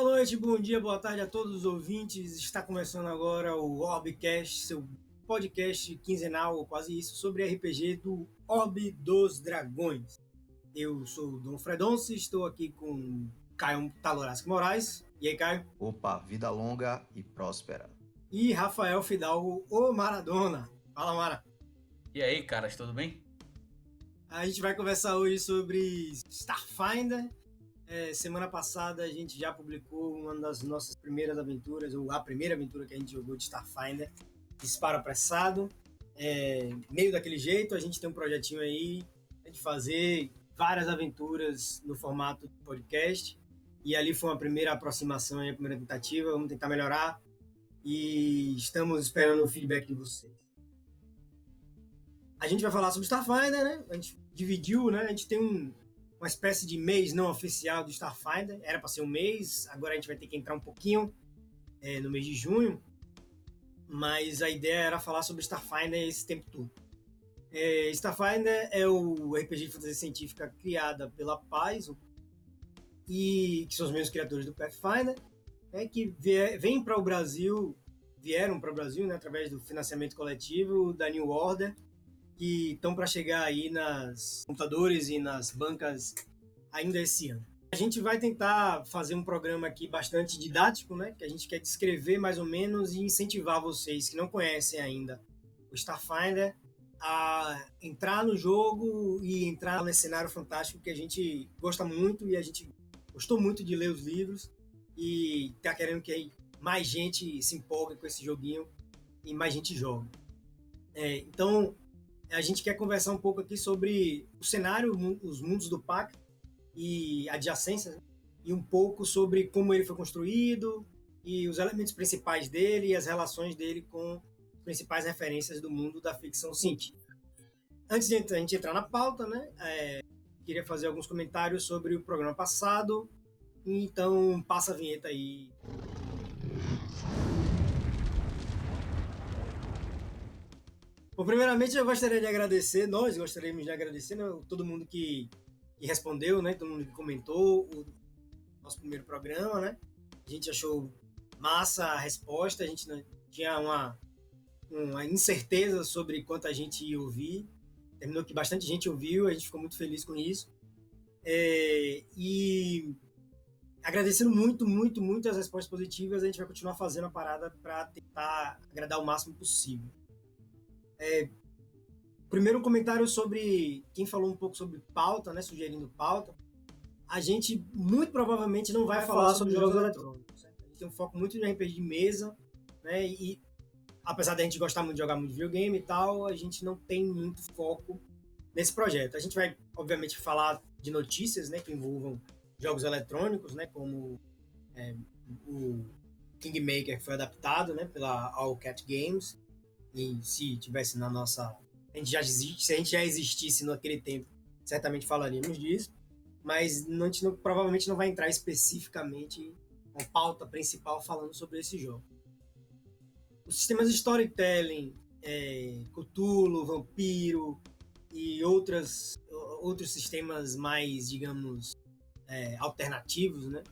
Boa noite, bom dia, boa tarde a todos os ouvintes. Está começando agora o Orbcast, seu podcast quinzenal, ou quase isso, sobre RPG do Orb dos Dragões. Eu sou o Dom Fredonce, estou aqui com Caio Talorasco Moraes. E aí, Caio? Opa, vida longa e próspera. E Rafael Fidalgo, o Maradona. Fala, Mara. E aí, caras, tudo bem? A gente vai conversar hoje sobre Starfinder. É, semana passada a gente já publicou uma das nossas primeiras aventuras, ou a primeira aventura que a gente jogou de Starfinder, Disparo Apressado. É, meio daquele jeito, a gente tem um projetinho aí de fazer várias aventuras no formato de podcast. E ali foi uma primeira aproximação, a primeira tentativa. Vamos tentar melhorar. E estamos esperando o feedback de vocês. A gente vai falar sobre Starfinder, né? A gente dividiu, né? A gente tem um, uma espécie de mês não oficial do Starfinder. Era para ser um mês, agora a gente vai ter que entrar um pouquinho é, no mês de junho. Mas a ideia era falar sobre Starfinder esse tempo todo. É, Starfinder é o RPG de fantasia científica criada pela Paizo, e que são os mesmos criadores do Pathfinder, né, que vêm para o Brasil, vieram para o Brasil né, através do financiamento coletivo da New Order, que estão para chegar aí nas computadores e nas bancas ainda esse ano. A gente vai tentar fazer um programa aqui bastante didático, né, que a gente quer descrever mais ou menos e incentivar vocês que não conhecem ainda o Starfinder a entrar no jogo e entrar nesse cenário fantástico que a gente gosta muito e a gente gostou muito de ler os livros e tá querendo que mais gente se empolgue com esse joguinho e mais gente jogue. É, então, a gente quer conversar um pouco aqui sobre o cenário, os mundos do pacto e adjacências, né? e um pouco sobre como ele foi construído e os elementos principais dele e as relações dele com principais referências do mundo da ficção científica. Antes de a gente entrar na pauta, né, é, queria fazer alguns comentários sobre o programa passado. Então, passa a vinheta aí. Bom, primeiramente eu gostaria de agradecer, nós gostaríamos de agradecer né, todo mundo que, que, respondeu, né, todo mundo que comentou o nosso primeiro programa, né? A gente achou massa a resposta, a gente tinha uma, uma incerteza sobre quanta gente ia ouvir, terminou que bastante gente ouviu, a gente ficou muito feliz com isso. É, e agradecendo muito, muito, muito as respostas positivas, a gente vai continuar fazendo a parada para tentar agradar o máximo possível. É, primeiro um comentário sobre quem falou um pouco sobre pauta, né, sugerindo pauta. A gente muito provavelmente não vai, vai falar, falar sobre jogos eletrônicos. Certo? A gente tem um foco muito no RPG de mesa, né, e apesar da gente gostar muito de jogar muito videogame e tal, a gente não tem muito foco nesse projeto. A gente vai, obviamente, falar de notícias né, que envolvam jogos eletrônicos, né, como é, o Kingmaker que foi adaptado né, pela All Cat Games. E se tivesse na nossa. A gente já existe, se a gente já existisse naquele tempo, certamente falaríamos disso. Mas a gente não, provavelmente não vai entrar especificamente com pauta principal falando sobre esse jogo. Os sistemas de storytelling, é, Cthulhu, Vampiro e outras, outros sistemas mais, digamos, é, alternativos, né?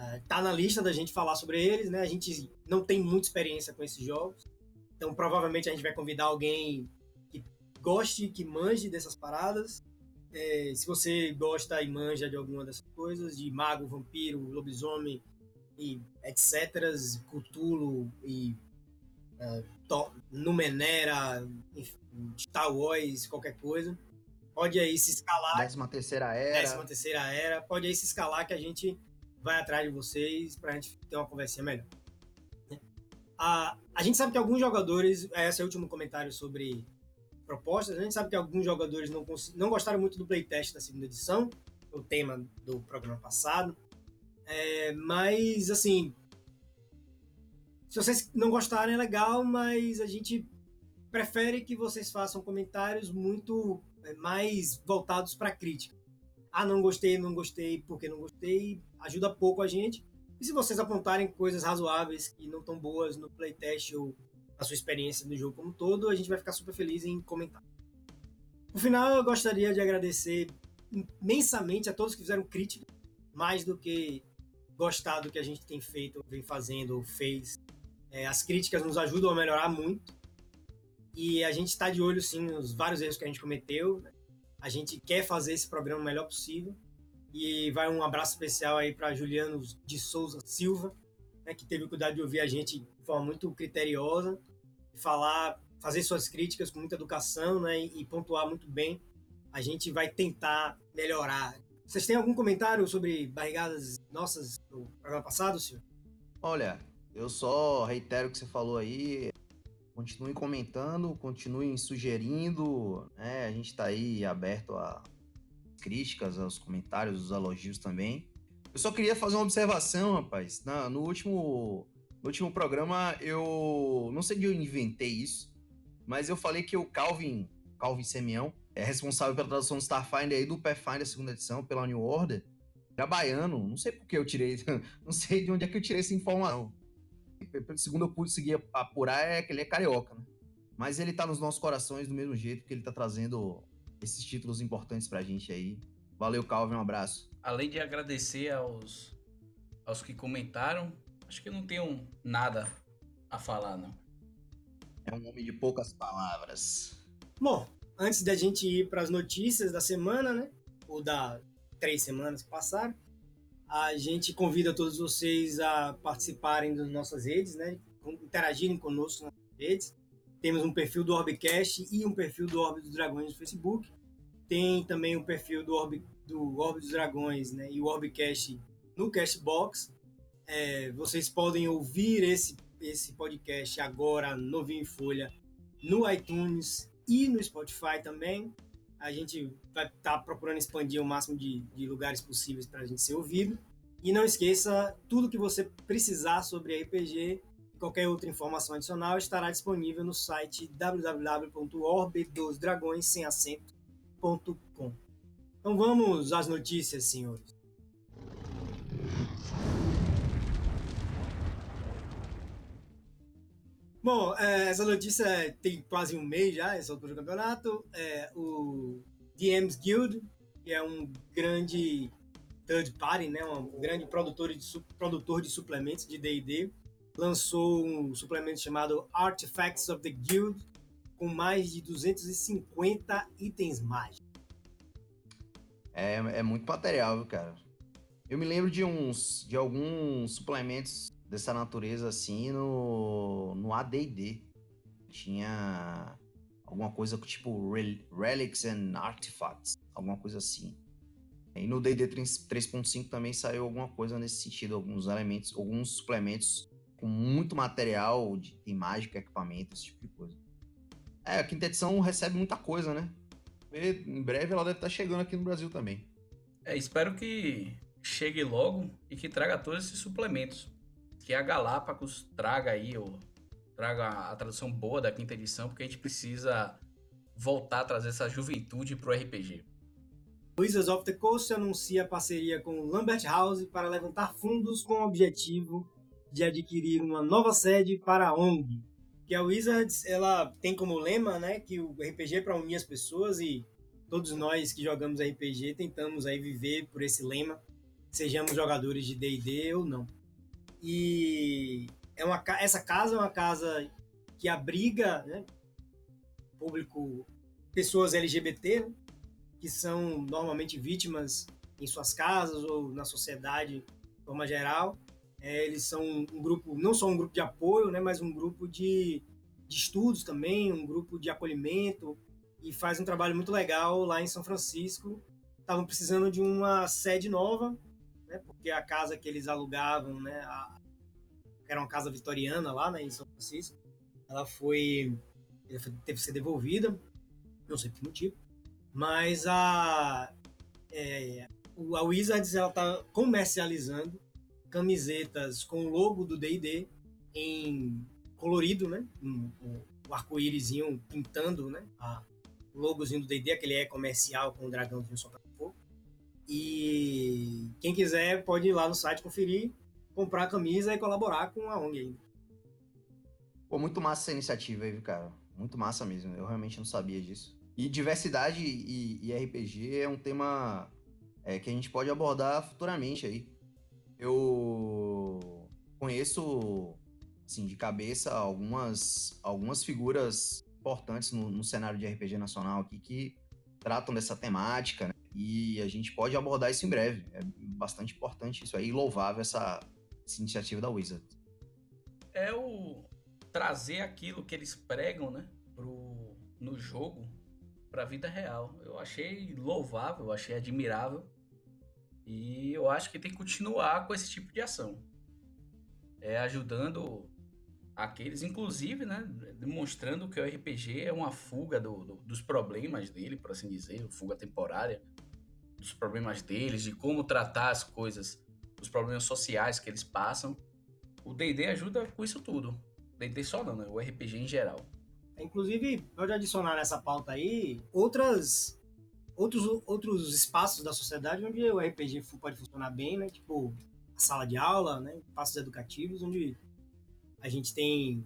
Uh, tá na lista da gente falar sobre eles, né? A gente não tem muita experiência com esses jogos, então provavelmente a gente vai convidar alguém que goste, que manje dessas paradas. É, se você gosta e manja de alguma dessas coisas, de mago, vampiro, lobisomem e etc, Cthulhu e uh, Numenera, Star Wars, qualquer coisa. Pode aí se escalar. Décima terceira era. Décima terceira era. Pode aí se escalar que a gente vai atrás de vocês pra gente ter uma conversinha melhor. A, a gente sabe que alguns jogadores, esse é o último comentário sobre propostas, a gente sabe que alguns jogadores não, não gostaram muito do playtest da segunda edição, o tema do programa passado. É, mas, assim, se vocês não gostarem, é legal, mas a gente prefere que vocês façam comentários muito é, mais voltados para crítica. Ah, não gostei, não gostei, porque não gostei, ajuda pouco a gente. E se vocês apontarem coisas razoáveis que não estão boas no playtest ou na sua experiência no jogo como um todo, a gente vai ficar super feliz em comentar. No final, eu gostaria de agradecer imensamente a todos que fizeram crítica, mais do que gostar do que a gente tem feito, vem fazendo, ou fez. É, as críticas nos ajudam a melhorar muito. E a gente está de olho, sim, nos vários erros que a gente cometeu. A gente quer fazer esse programa o melhor possível. E vai um abraço especial aí para Juliano de Souza Silva, né, que teve o cuidado de ouvir a gente de forma muito criteriosa, falar, fazer suas críticas com muita educação né, e, e pontuar muito bem. A gente vai tentar melhorar. Vocês têm algum comentário sobre barrigadas nossas no programa passado, senhor? Olha, eu só reitero o que você falou aí. Continuem comentando, continuem sugerindo. Né? A gente está aí aberto a críticas, aos comentários, os elogios também. Eu só queria fazer uma observação, rapaz. Na, no, último, no último programa, eu não sei de onde eu inventei isso, mas eu falei que o Calvin, Calvin Semião, é responsável pela tradução do Starfinder aí do Pathfinder segunda edição, pela New Order. Era baiano, não sei por que eu tirei, não sei de onde é que eu tirei essa informação. Segundo eu consegui apurar, é que ele é carioca, né? Mas ele tá nos nossos corações do mesmo jeito que ele tá trazendo esses títulos importantes pra gente aí. Valeu, Calvin, um abraço. Além de agradecer aos, aos que comentaram, acho que não tenho nada a falar, não. É um homem de poucas palavras. Bom, antes da gente ir para as notícias da semana, né? Ou da três semanas que passaram, a gente convida todos vocês a participarem das nossas redes, né? Interagirem conosco nas redes. Temos um perfil do Orbcast e um perfil do Orbe dos Dragões no Facebook. Tem também o perfil do Orbe, do Orbe dos Dragões né, e o Orbcast no Castbox. É, vocês podem ouvir esse, esse podcast agora, novinho em folha, no iTunes e no Spotify também. A gente vai estar tá procurando expandir o máximo de, de lugares possíveis para a gente ser ouvido. E não esqueça, tudo que você precisar sobre RPG Qualquer outra informação adicional estará disponível no site www.orbedosdragões.com. Então vamos às notícias, senhores. Bom, é, essa notícia tem quase um mês já, essa altura do campeonato. É, o DMs Guild, que é um grande third party, né, um grande produtor de, produtor de suplementos de D&D, lançou um suplemento chamado Artifacts of the Guild, com mais de 250 itens mágicos. É, é muito material, cara. Eu me lembro de uns de alguns suplementos dessa natureza assim no no AD&D. Tinha alguma coisa tipo Relics and Artifacts, alguma coisa assim. E no D&D 3.5 também saiu alguma coisa nesse sentido, alguns elementos, alguns suplementos com muito material de, mágica, equipamento, esse tipo de coisa. É, a quinta edição recebe muita coisa, né? E em breve ela deve estar chegando aqui no Brasil também. É, espero que chegue logo e que traga todos esses suplementos. Que a Galápagos traga aí, ou traga a tradução boa da quinta edição, porque a gente precisa voltar a trazer essa juventude pro RPG. Wizards of the Coast anuncia parceria com Lambert House para levantar fundos com o objetivo de adquirir uma nova sede para a ONG. Que a Wizards ela tem como lema, né, que o RPG é para unir as pessoas e todos nós que jogamos RPG tentamos aí viver por esse lema, sejamos jogadores de D&D ou não. E é uma essa casa é uma casa que abriga, né, público pessoas LGBT, né, que são normalmente vítimas em suas casas ou na sociedade de forma geral é, eles são um grupo, não só um grupo de apoio, né, mas um grupo de, de estudos também, um grupo de acolhimento, e faz um trabalho muito legal lá em São Francisco. Estavam precisando de uma sede nova, né, porque a casa que eles alugavam, né, a, era uma casa vitoriana lá né, em São Francisco, ela foi, ela foi teve que ser devolvida, não sei por que motivo, mas a, é, a Wizards ela está comercializando camisetas com o logo do D&D em colorido, né? Um, um, o arco-írisinho pintando, né? A, o logozinho do D&D, aquele é comercial com o dragãozinho soltando fogo. E quem quiser pode ir lá no site conferir, comprar a camisa e colaborar com a ONG. Pô, muito massa essa iniciativa aí, cara. Muito massa mesmo. Eu realmente não sabia disso. E diversidade e, e RPG é um tema é, que a gente pode abordar futuramente aí Eu conheço, assim, de cabeça algumas, algumas figuras importantes no, no cenário de RPG nacional aqui que tratam dessa temática, né? E a gente pode abordar isso em breve. É bastante importante isso aí, louvável essa, essa iniciativa da Wizard. É o trazer aquilo que eles pregam, né, pro, no jogo para a vida real. Eu achei louvável, eu achei admirável. E eu acho que tem que continuar com esse tipo de ação. É ajudando aqueles, inclusive, né, demonstrando que o RPG é uma fuga do, do, dos problemas dele, por assim dizer, fuga temporária dos problemas deles, de como tratar as coisas, os problemas sociais que eles passam. O D&D ajuda com isso tudo. D&D só não, né? O RPG em geral. Inclusive, pode adicionar nessa pauta aí outras outros, outros espaços da sociedade onde o RPG pode funcionar bem, né? Tipo a sala de aula, né? Espaços educativos onde a gente tem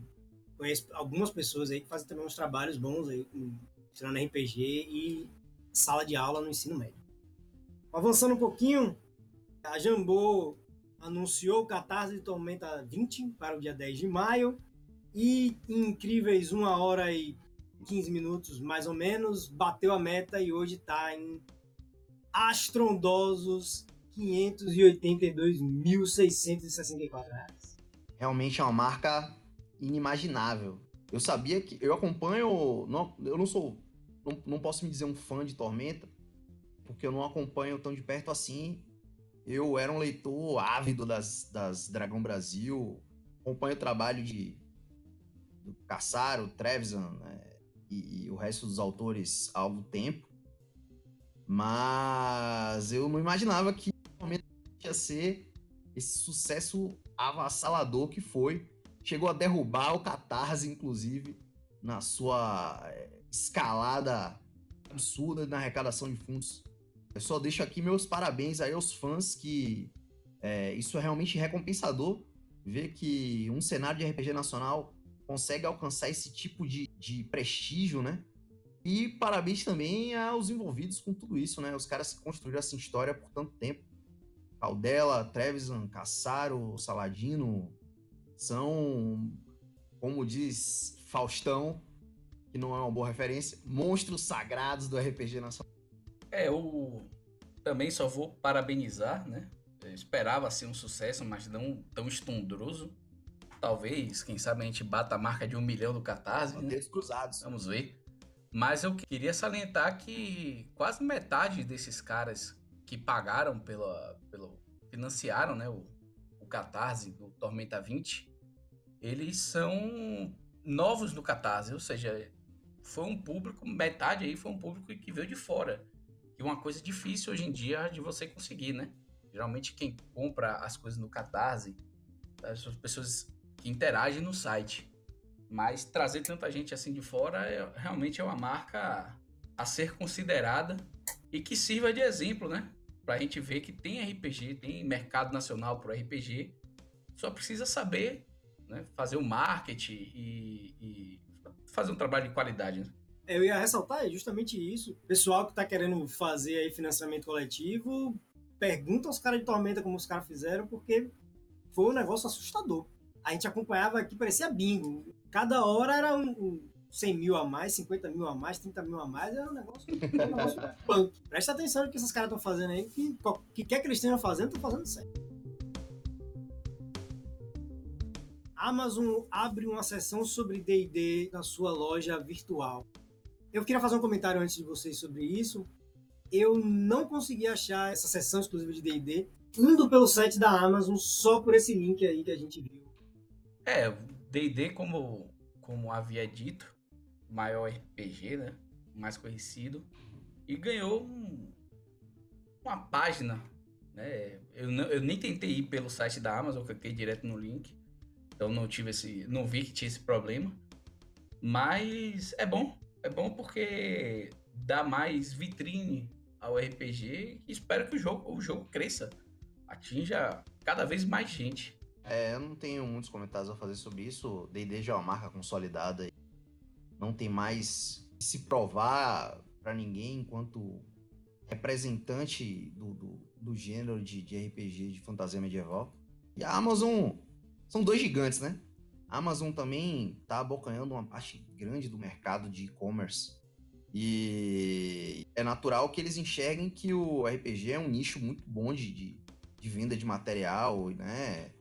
algumas pessoas aí que fazem também uns trabalhos bons aí ensinando RPG e sala de aula no ensino médio. Avançando um pouquinho, a Jambô anunciou o Catarse de Tormenta 20 para o dia 10 de maio e incríveis 1 hora e 15 minutos, mais ou menos, bateu a meta e hoje está em astrondosos 582.664 reais. Realmente é uma marca inimaginável. Eu sabia que eu acompanho, não, eu não sou, não, não posso me dizer um fã de Tormenta, porque eu não acompanho tão de perto assim. Eu era um leitor ávido das, das Dragão Brasil, acompanho o trabalho de do Cassaro, Trevisan né, e, e, o resto dos autores algum tempo, mas eu não imaginava que realmente ia ser esse sucesso avassalador que foi. Chegou a derrubar o Catarse, inclusive, na sua é, escalada absurda na arrecadação de fundos eu só deixo aqui meus parabéns aí aos fãs que é, isso é realmente recompensador ver que um cenário de RPG nacional consegue alcançar esse tipo de, de prestígio, né? E parabéns também aos envolvidos com tudo isso, né? Os caras que construíram essa história por tanto tempo. Caldela, Trevisan, Cassaro, Saladino são, como diz Faustão, que não é uma boa referência, monstros sagrados do RPG nacional. É, eu também só vou parabenizar, né? Eu esperava ser um sucesso, mas não tão estondroso. Talvez, quem sabe, a gente bata a marca de um milhão do Catarse. Né? cruzados. Vamos ver. Mas eu queria salientar que quase metade desses caras que pagaram pela, pelo. financiaram né, o, o Catarse do Tormenta 20, eles são novos no Catarse, ou seja, foi um público, metade aí foi um público que veio de fora que uma coisa difícil hoje em dia de você conseguir, né? Geralmente quem compra as coisas no Catarse as pessoas que interagem no site. Mas trazer tanta gente assim de fora é, realmente é uma marca a ser considerada e que sirva de exemplo, né? Pra gente ver que tem RPG, tem mercado nacional pro RPG. Só precisa saber né? fazer o marketing e, e fazer um trabalho de qualidade, né? eu ia ressaltar justamente isso. pessoal que está querendo fazer aí financiamento coletivo, pergunta aos caras de Tormenta como os caras fizeram, porque foi um negócio assustador. A gente acompanhava que parecia bingo. Cada hora era um, um 100 mil a mais, 50 mil a mais, 30 mil a mais, era um negócio, um negócio punk. Presta atenção no que esses caras estão fazendo aí, que, que quer que eles estejam fazendo, estão fazendo certo. Amazon abre uma sessão sobre D&D na sua loja virtual. Eu queria fazer um comentário antes de vocês sobre isso. Eu não consegui achar essa sessão exclusiva de D&D indo pelo site da Amazon só por esse link aí que a gente viu. É, D&D como como havia dito, maior RPG, né? Mais conhecido e ganhou um, uma página, né? Eu, não, eu nem tentei ir pelo site da Amazon, eu cliquei direto no link. Então não tive esse, não vi que tinha esse problema. Mas é bom, é bom porque dá mais vitrine ao RPG e espero que o jogo, o jogo cresça, atinja cada vez mais gente. É, eu não tenho muitos comentários a fazer sobre isso. D&D já é uma marca consolidada. Não tem mais se provar para ninguém enquanto representante do, do, do gênero de, de RPG de fantasia medieval. E a Amazon são dois gigantes, né? A Amazon também está abocanhando uma parte grande do mercado de e-commerce. E é natural que eles enxerguem que o RPG é um nicho muito bom de, de, de venda de material, né?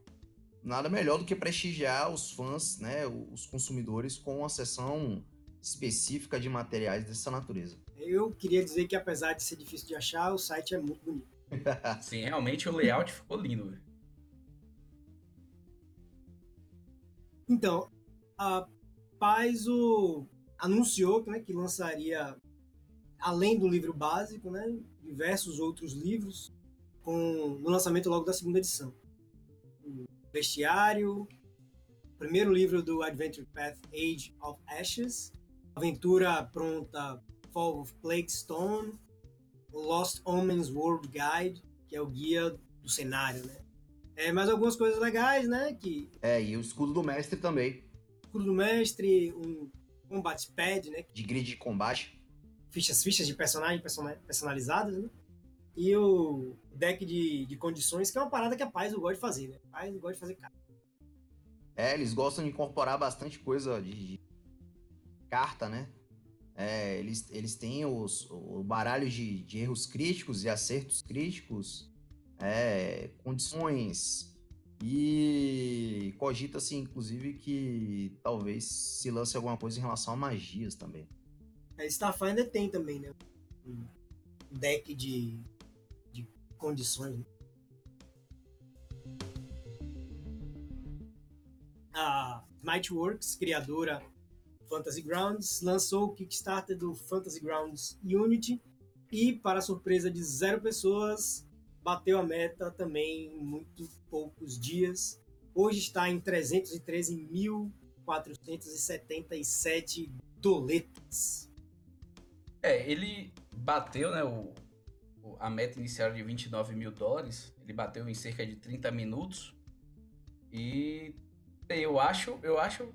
Nada melhor do que prestigiar os fãs, né, os consumidores com uma seção específica de materiais dessa natureza. Eu queria dizer que apesar de ser difícil de achar, o site é muito bonito. Sim, realmente o layout ficou lindo. Então, a Paizo anunciou né, que lançaria, além do livro básico, né, diversos outros livros com, no lançamento logo da segunda edição. O Bestiário, primeiro livro do Adventure Path Age of Ashes, Aventura Pronta Fall of Plague Stone, o Lost Omens World Guide, que é o guia do cenário, né? É, mais algumas coisas legais, né? Que... É, e o escudo do mestre também. Escudo do mestre, um combat pad, né? De grid de combate. Fichas, fichas de personagem personalizadas, né? E o deck de, de condições, que é uma parada que a Paz gosta de fazer, né? A Paz gosta de fazer carta. É, eles gostam de incorporar bastante coisa de, de carta, né? É, eles, eles têm os, o baralho de, de erros críticos e acertos críticos é, condições e cogita-se, inclusive, que talvez se lance alguma coisa em relação a magias também. A Starfinder tem também, né? Um deck de, de condições. Né? A Mightworks, criadora Fantasy Grounds, lançou o Kickstarter do Fantasy Grounds Unity e, para surpresa de zero pessoas, bateu a meta também em muito poucos dias. Hoje está em 313.477 doletas. É, ele bateu né, o, a meta inicial de 29 mil dólares. Ele bateu em cerca de 30 minutos. E eu acho, eu acho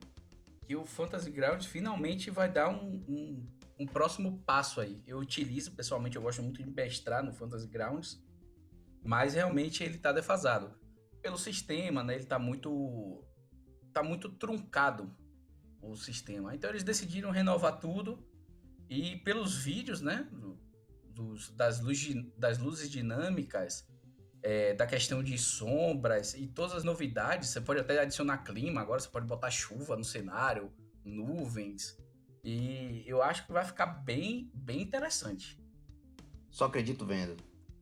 que o Fantasy Grounds finalmente vai dar um, um, um próximo passo aí. Eu utilizo, pessoalmente, eu gosto muito de mestrar no Fantasy Grounds mas realmente ele está defasado pelo sistema, né? Ele está muito tá muito truncado o sistema. Então eles decidiram renovar tudo e pelos vídeos, né? Dos, das, luz, das luzes dinâmicas, é, da questão de sombras e todas as novidades. Você pode até adicionar clima, agora você pode botar chuva no cenário, nuvens. E eu acho que vai ficar bem, bem interessante. Só acredito vendo.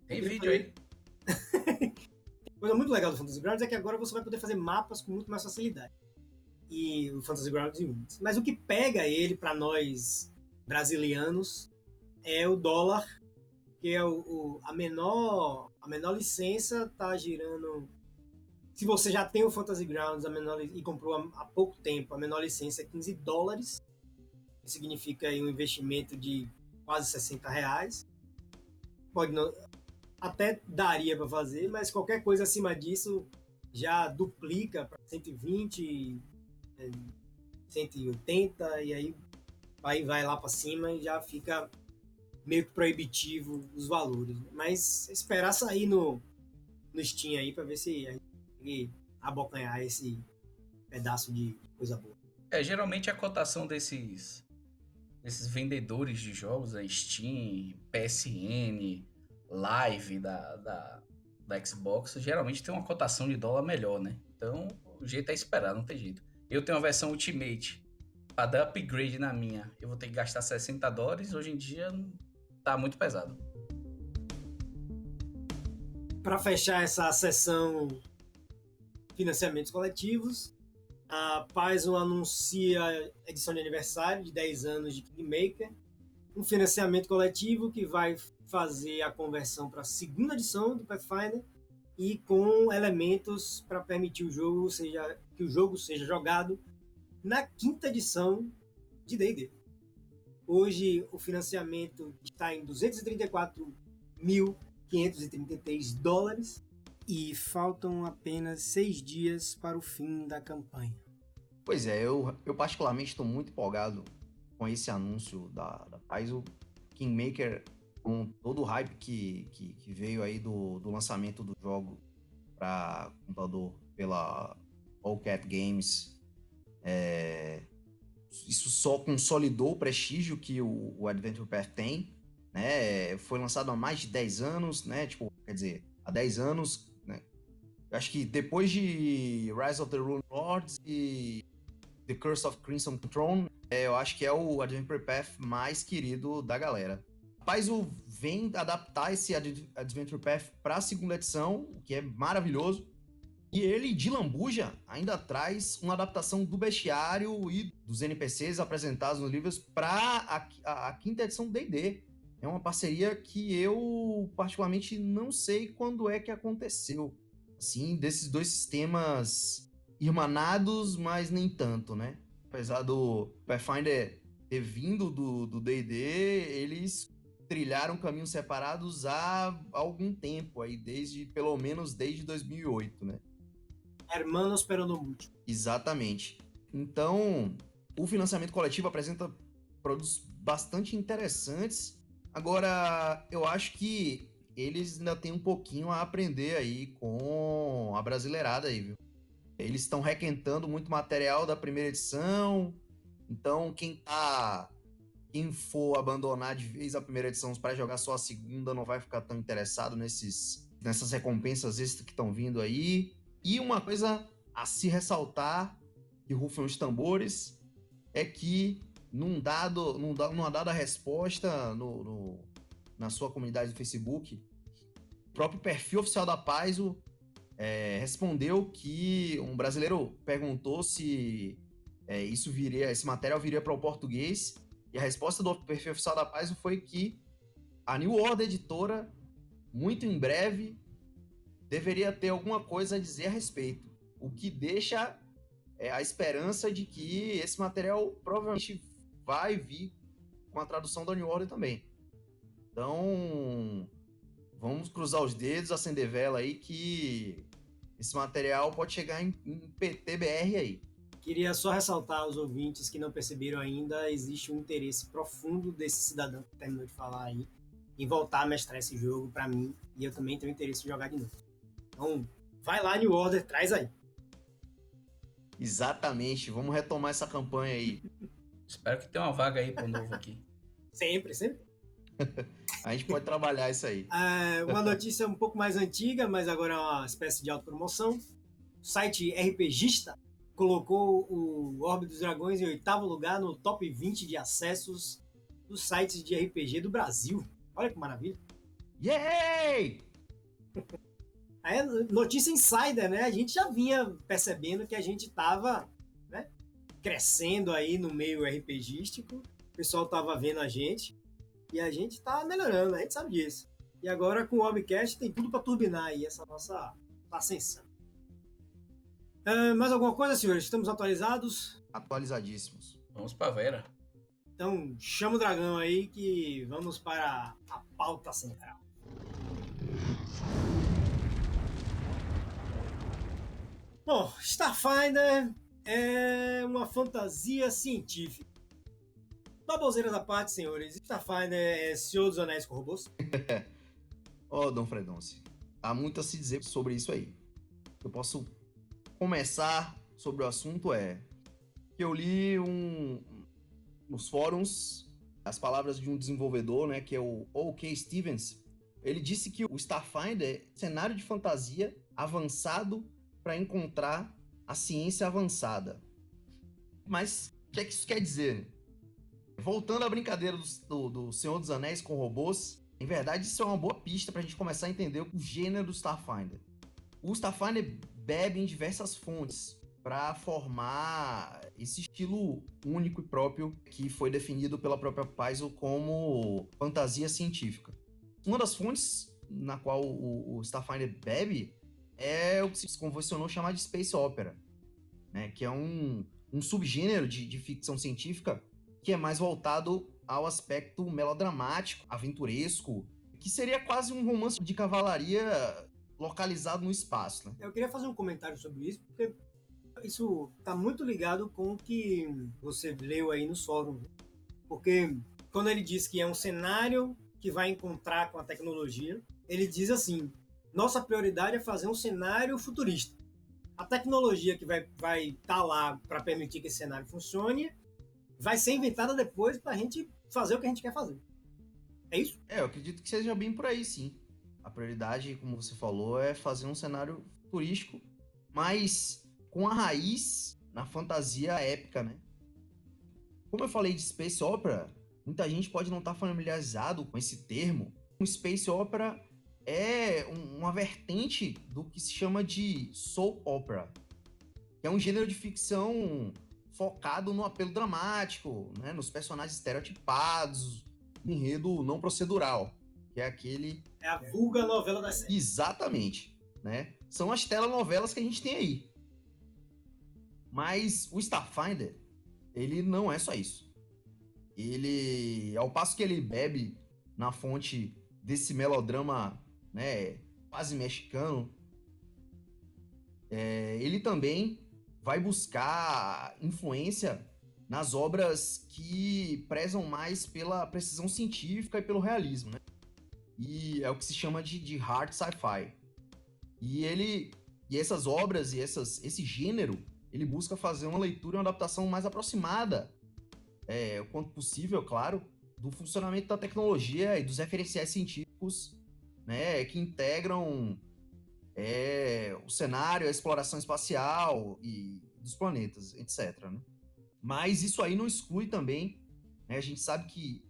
Tem vídeo aí. coisa muito legal do Fantasy Grounds é que agora você vai poder fazer mapas com muito mais facilidade. E o Fantasy Grounds Units. Mas o que pega ele para nós brasilianos é o dólar, que é o, o, a menor a menor licença tá girando se você já tem o Fantasy Grounds a menor, e comprou há, há pouco tempo, a menor licença é 15 dólares. Que significa aí um investimento de quase 60 reais. Pode não, até daria para fazer, mas qualquer coisa acima disso já duplica para 120, 180 e aí vai, vai lá para cima e já fica meio que proibitivo os valores. Mas esperar sair no, no Steam aí para ver se a gente abocanhar esse pedaço de coisa boa. É, geralmente a cotação desses desses vendedores de jogos, a Steam, PSN, live da, da, da Xbox, geralmente tem uma cotação de dólar melhor, né? Então, o jeito é esperar, não tem jeito. Eu tenho uma versão Ultimate. Para dar upgrade na minha, eu vou ter que gastar 60 dólares. Hoje em dia, tá muito pesado. Para fechar essa sessão financiamentos coletivos, a Paizo anuncia edição de aniversário de 10 anos de Kingmaker, um financiamento coletivo que vai fazer a conversão para a segunda edição do Pathfinder e com elementos para permitir o jogo seja que o jogo seja jogado na quinta edição de D&D. Hoje o financiamento está em 234.533 dólares e faltam apenas seis dias para o fim da campanha. Pois é, eu, eu particularmente estou muito empolgado com esse anúncio da, da Paizo. Kingmaker com todo o hype que, que, que veio aí do, do lançamento do jogo para computador pela All Cat Games, é, isso só consolidou o prestígio que o, o Adventure Path tem, né? Foi lançado há mais de 10 anos, né? Tipo, quer dizer, há 10 anos, né? Acho que depois de Rise of the Rune Lords e The Curse of Crimson Throne, é, eu acho que é o Adventure Path mais querido da galera. Rapaz, o vem adaptar esse Adventure Path para a segunda edição, o que é maravilhoso. E ele, de lambuja, ainda traz uma adaptação do bestiário e dos NPCs apresentados nos livros para a, a, a, quinta edição do D&D. É uma parceria que eu, particularmente, não sei quando é que aconteceu. Assim, desses dois sistemas irmanados, mas nem tanto, né? Apesar do Pathfinder ter vindo do D&D, eles trilharam caminhos separados há algum tempo aí, desde pelo menos desde 2008, né? Hermanos pero no mucho. Exatamente. Então, o financiamento coletivo apresenta produtos bastante interessantes. Agora, eu acho que eles ainda têm um pouquinho a aprender aí com a brasileirada aí, viu? Eles estão requentando muito material da primeira edição. Então, quem tá quem for abandonar de vez a primeira edição para jogar só a segunda não vai ficar tão interessado nesses, nessas recompensas extras que estão vindo aí. E uma coisa a se ressaltar, que rufam os tambores, é que num dado, num, numa dada resposta no, no, na sua comunidade do Facebook, o próprio perfil oficial da Paiso é, respondeu que um brasileiro perguntou se é, isso viria, esse material viria para o português. E a resposta do perfil oficial da Paz foi que a New Order Editora, muito em breve, deveria ter alguma coisa a dizer a respeito. O que deixa é, a esperança de que esse material provavelmente vai vir com a tradução da New Order também. Então, vamos cruzar os dedos, acender vela aí que esse material pode chegar em, em PTBR aí. Queria só ressaltar aos ouvintes que não perceberam ainda, existe um interesse profundo desse cidadão que terminou de falar aí em voltar a mestrar esse jogo para mim, e eu também tenho interesse em jogar de novo. Então, vai lá, New Order, traz aí. Exatamente, vamos retomar essa campanha aí. Espero que tenha uma vaga aí pro novo aqui. sempre, sempre. a gente pode trabalhar isso aí. É, uma notícia um pouco mais antiga, mas agora é uma espécie de autopromoção. O site RPGista colocou o Orbe dos Dragões em oitavo lugar no top 20 de acessos dos sites de RPG do Brasil. Olha que maravilha. Yay! Aí, notícia insider, né? A gente já vinha percebendo que a gente estava né, crescendo aí no meio RPGístico. O pessoal estava vendo a gente e a gente está melhorando, a gente sabe disso. E agora com o Obcast tem tudo para turbinar aí essa nossa ascensão. Uh, mais alguma coisa, senhores? Estamos atualizados? Atualizadíssimos. Vamos para Vera. Então, chama o dragão aí que vamos para a pauta central. Bom, Starfinder é uma fantasia científica. Baboseira da parte, senhores. Starfinder é Senhor dos Anéis com robôs? Ô, oh, Dom Fredonce, há muito a se dizer sobre isso aí. Eu posso começar sobre o assunto é que eu li um, nos fóruns as palavras de um desenvolvedor, né, que é o O.K. Stevens. Ele disse que o Starfinder é um cenário de fantasia avançado para encontrar a ciência avançada. Mas o que é que isso quer dizer? Voltando à brincadeira do, do, do Senhor dos Anéis com robôs, em verdade isso é uma boa pista para a gente começar a entender o gênero do Starfinder. O Starfinder bebe em diversas fontes para formar esse estilo único e próprio que foi definido pela própria Paizo como fantasia científica. Uma das fontes na qual o, o Starfinder bebe é o que se convencionou chamar de Space Opera, né? que é um, um subgênero de, de ficção científica que é mais voltado ao aspecto melodramático, aventuresco, que seria quase um romance de cavalaria localizado no espaço. Né? Eu queria fazer um comentário sobre isso, porque isso está muito ligado com o que você leu aí no fóruns. Porque quando ele diz que é um cenário que vai encontrar com a tecnologia. Ele diz assim: nossa prioridade é fazer um cenário futurista. A tecnologia que vai estar vai tá lá para permitir que esse cenário funcione vai ser inventada depois para a gente fazer o que a gente quer fazer. É isso? É, eu acredito que seja bem por aí, sim. A prioridade, como você falou, é fazer um cenário turístico, mas com a raiz na fantasia épica, né? Como eu falei de Space Opera, muita gente pode não estar tá familiarizado com esse termo. Um Space Opera é uma vertente do que se chama de Soul Opera, que é um gênero de ficção focado no apelo dramático, né, nos personagens estereotipados, enredo não procedural, que é aquele... É a vulga novela da série. Exatamente, né? São as telenovelas que a gente tem aí. Mas o Starfinder, ele não é só isso. Ele, ao passo que ele bebe na fonte desse melodrama, né, quase mexicano, é, ele também vai buscar influência nas obras que prezam mais pela precisão científica e pelo realismo, né? E é o que se chama de, de hard sci-fi. E ele e essas obras e essas, esse gênero, ele busca fazer uma leitura e uma adaptação mais aproximada, é, o quanto possível, claro, do funcionamento da tecnologia e dos referenciais científicos, né, que integram é, o cenário, a exploração espacial e dos planetas, etc. Né? Mas isso aí não exclui também, né, a gente sabe que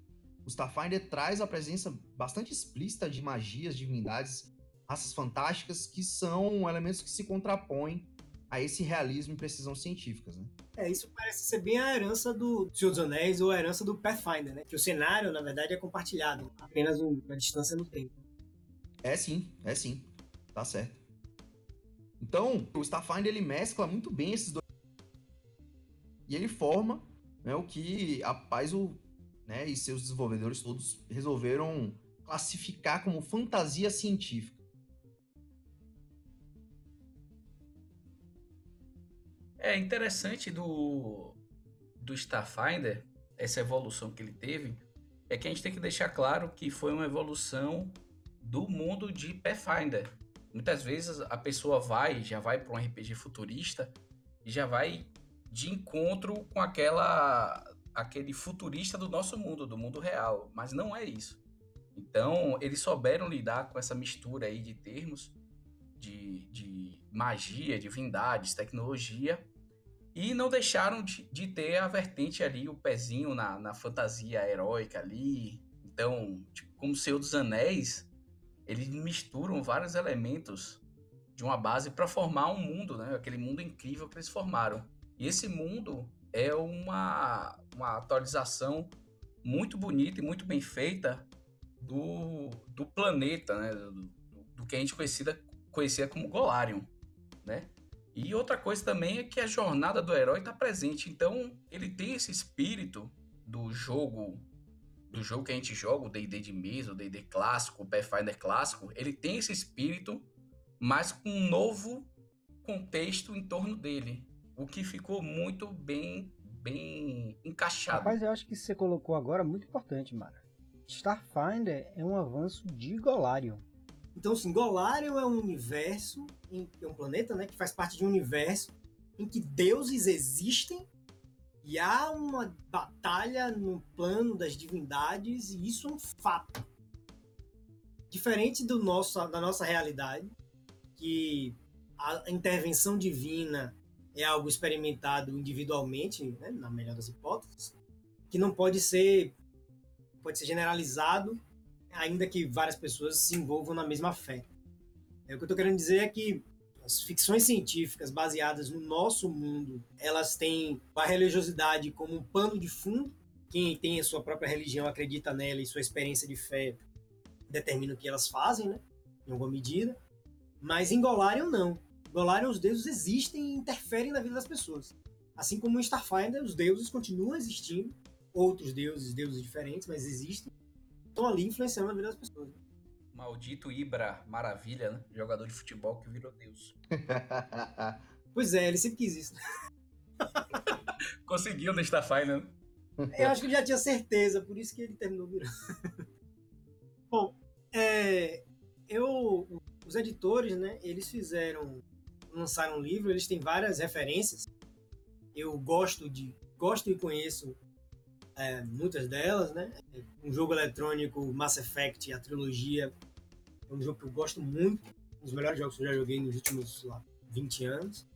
o Starfinder traz a presença bastante explícita de magias, divindades, raças fantásticas, que são elementos que se contrapõem a esse realismo e precisão científicas, né? É, isso parece ser bem a herança do Senhor dos Anéis ou a herança do Pathfinder, né? Que o cenário, na verdade, é compartilhado, apenas uma distância no tempo. É sim, é sim. Tá certo. Então, o Starfinder ele mescla muito bem esses dois. E ele forma né, o que a Paizo né, e seus desenvolvedores todos resolveram classificar como fantasia científica. É interessante do, do Starfinder, essa evolução que ele teve, é que a gente tem que deixar claro que foi uma evolução do mundo de Pathfinder. Muitas vezes a pessoa vai, já vai para um RPG futurista e já vai de encontro com aquela aquele futurista do nosso mundo, do mundo real, mas não é isso. Então, eles souberam lidar com essa mistura aí de termos de, de magia, divindades, tecnologia, e não deixaram de, de, ter a vertente ali, o pezinho na, na fantasia heróica ali. Então, tipo, como Senhor dos Anéis, eles misturam vários elementos de uma base para formar um mundo, né? Aquele mundo incrível que eles formaram. E esse mundo é uma, uma atualização muito bonita e muito bem feita do, do planeta, né? Do, do que a gente conhecia, conhecia como Golarion, né? E outra coisa também é que a jornada do herói está presente. Então, ele tem esse espírito do jogo do jogo que a gente joga, o D&D de mesa, o D&D clássico, o Pathfinder clássico, ele tem esse espírito, mas com um novo contexto em torno dele, o que ficou muito bem bem encaixado. Rapaz, eu acho que você colocou agora muito importante, Mara. Starfinder é um avanço de Golarion. Então, assim, Golarion é um universo, é um planeta, né, que faz parte de um universo em que deuses existem e há uma batalha no plano das divindades, e isso é um fato. Diferente do nosso, da nossa realidade, que a intervenção divina é algo experimentado individualmente, né, na melhor das hipóteses, que não pode ser pode ser generalizado, ainda que várias pessoas se envolvam na mesma fé. É, o que eu estou querendo dizer é que as ficções científicas baseadas no nosso mundo, elas têm a religiosidade como um pano de fundo. Quem tem a sua própria religião acredita nela e sua experiência de fé determina o que elas fazem, né? Em alguma medida. Mas em Golarion, não. Em Golarion, os deuses existem e interferem na vida das pessoas. Assim como em Starfinder, os deuses continuam existindo. Outros deuses, deuses diferentes, mas existem. Estão ali influenciando a vida das pessoas. Maldito Ibra, maravilha, né? Jogador de futebol que virou Deus. pois é, ele sempre quis isso. Conseguiu no Starfinder, né? Eu acho que ele já tinha certeza, por isso que ele terminou virando. é, eu, os editores, né, eles fizeram, lançaram um livro, eles têm várias referências. Eu gosto de, gosto e conheço é, muitas delas, né? Um jogo eletrônico, Mass Effect, a trilogia, é um jogo que eu gosto muito, um dos melhores jogos que eu já joguei nos últimos lá, 20 anos.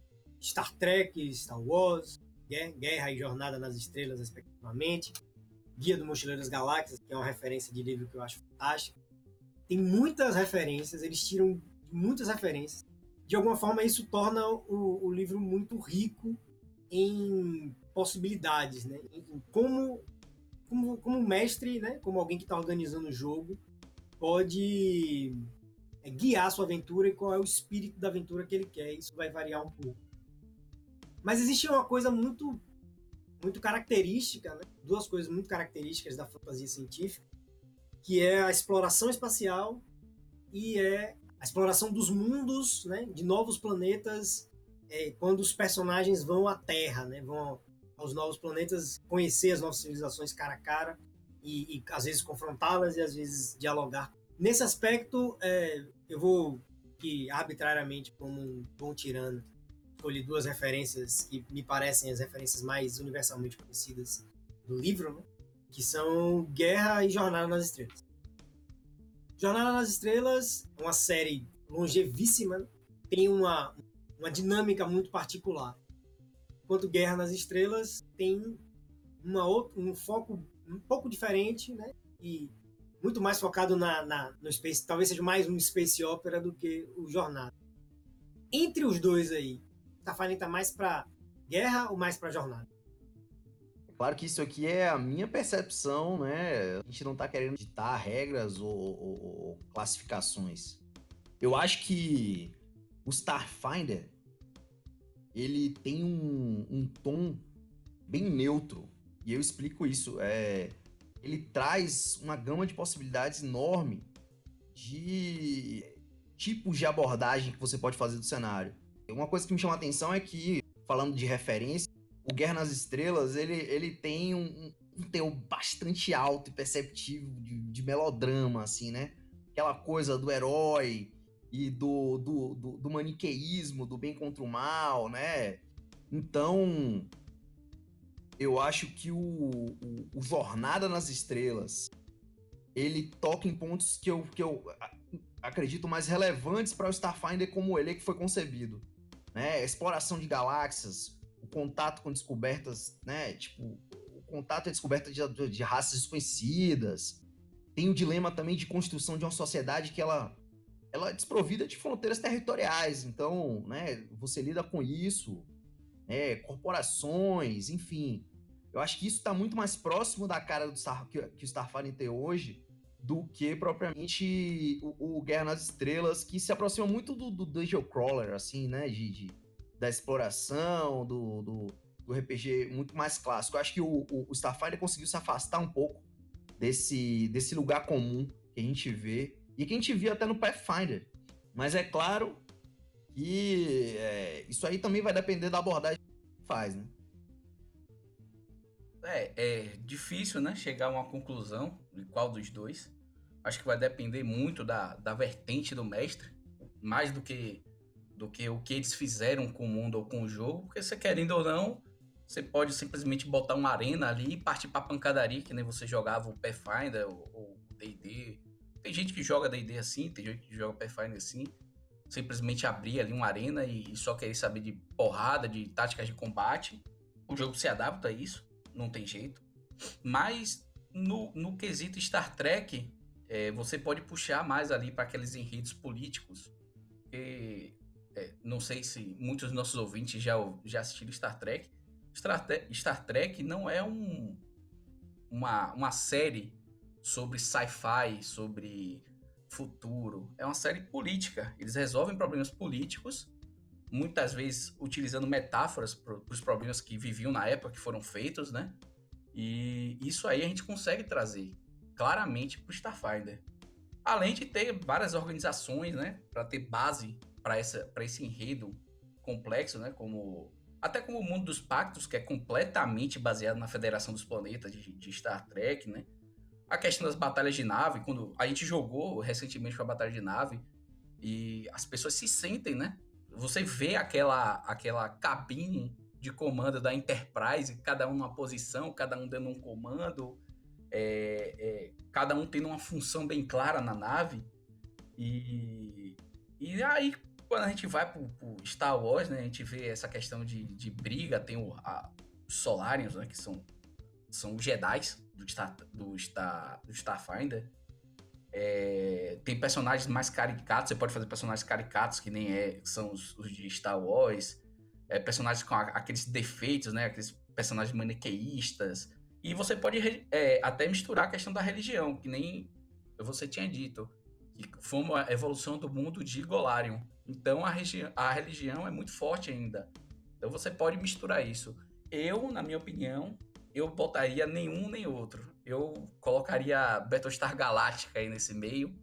Star Trek, Star Wars, Guerra e Jornada nas Estrelas, respectivamente. Guia do Mochileiro das Galáxias, que é uma referência de livro que eu acho fantástica. Tem muitas referências, eles tiram muitas referências. De alguma forma, isso torna o, o livro muito rico em possibilidades, né? Em como, como, como mestre, né? Como alguém que está organizando o jogo, pode é, guiar a sua aventura e qual é o espírito da aventura que ele quer. Isso vai variar um pouco. Mas existe uma coisa muito muito característica, né? duas coisas muito características da fantasia científica, que é a exploração espacial e é a exploração dos mundos, né? de novos planetas, é, quando os personagens vão à Terra, né? vão aos novos planetas, conhecer as novas civilizações cara a cara e, e às vezes confrontá-las e às vezes dialogar. Nesse aspecto, é, eu vou que arbitrariamente como um bom tirano escolhi duas referências que me parecem as referências mais universalmente conhecidas do livro, né? que são Guerra e Jornada nas Estrelas. Jornada nas Estrelas é uma série longevíssima, né? tem uma, uma dinâmica muito particular. Enquanto Guerra nas Estrelas tem uma outra, um foco um pouco diferente, né? E muito mais focado na, na, no space, talvez seja mais um space opera do que o Jornada. Entre os dois aí, Starfighter tá mais para guerra ou mais para jornada? Claro que isso aqui é a minha percepção, né? A gente não tá querendo ditar regras ou, ou, ou classificações. Eu acho que o Starfinder ele tem um, um tom bem neutro. E eu explico isso. É, ele traz uma gama de possibilidades enorme de tipos de abordagem que você pode fazer do cenário. Uma coisa que me chama a atenção é que, falando de referência, o Guerra nas Estrelas, ele, ele tem um, um teor bastante alto e perceptível de, de, melodrama, assim, né? Aquela coisa do herói e do, do, do, do maniqueísmo, do bem contra o mal, né? Então, eu acho que o, o, o, Jornada nas Estrelas ele toca em pontos que eu, que eu acredito mais relevantes para o Starfinder como ele é que foi concebido né? Exploração de galáxias, o contato com descobertas, né? Tipo, o contato e descoberta de, de, raças desconhecidas. Tem o dilema também de construção de uma sociedade que ela ela é desprovida de fronteiras territoriais. Então, né, você lida com isso, né, corporações, enfim. Eu acho que isso está muito mais próximo da cara do Star, que, que o Starfighter tem hoje do que propriamente o, o, Guerra nas Estrelas, que se aproxima muito do, do Dungeon Crawler, assim, né? De, de da exploração, do, do, do, RPG muito mais clássico. Eu acho que o, o, o conseguiu se afastar um pouco desse, desse lugar comum que a gente vê e que a gente via até no Pathfinder. Mas é claro que é, isso aí também vai depender da abordagem que faz, né? É, é difícil, né? Chegar a uma conclusão de qual dos dois. Acho que vai depender muito da, da vertente do mestre, mais do que do que o que eles fizeram com o mundo ou com o jogo, porque você querendo ou não, você pode simplesmente botar uma arena ali e partir pra pancadaria, que nem você jogava o Pathfinder ou o D&D. Tem gente que joga D&D assim, tem gente que joga Pathfinder assim. Simplesmente abrir ali uma arena e, e só querer saber de porrada, de táticas de combate. O jogo se adapta a isso não tem jeito. Mas no, no quesito Star Trek, é, você pode puxar mais ali para aqueles enredos políticos. E, é, não sei se muitos dos nossos ouvintes já, já assistiram Star Trek. Star, Star Trek não é um, uma, uma série sobre sci-fi, sobre futuro. É uma série política. Eles resolvem problemas políticos muitas vezes utilizando metáforas para os problemas que viviam na época, que foram feitos, né? E isso aí a gente consegue trazer claramente para o Starfinder. Além de ter várias organizações, né, para ter base para esse enredo complexo, né, como até como o mundo dos pactos, que é completamente baseado na Federação dos Planetas de, de Star Trek, né? A questão das batalhas de nave, quando a gente jogou recentemente com a batalha de nave, e as pessoas se sentem, né? Você vê aquela, aquela cabine de comando da Enterprise, cada um numa posição, cada um dando um comando, é, é, cada um tendo uma função bem clara na nave. E, e aí, quando a gente vai pro, pro Star Wars, né, a gente vê essa questão de, de briga, tem o, a, os Solarians, né, que são, são os Jedi do, Star, do, Star, do Starfinder. É, tem personagens mais caricatos, você pode fazer personagens caricatos que nem é, são os, os de Star Wars, é, personagens com a, aqueles defeitos, né, aqueles personagens maniqueístas, e você pode é, até misturar a questão da religião, que nem você tinha dito, que foi uma evolução do mundo de Golarion. Então a, a religião é muito forte ainda. Então você pode misturar isso. Eu, na minha opinião, eu botaria nenhum nem outro. Eu colocaria Battlestar Galactica aí nesse meio,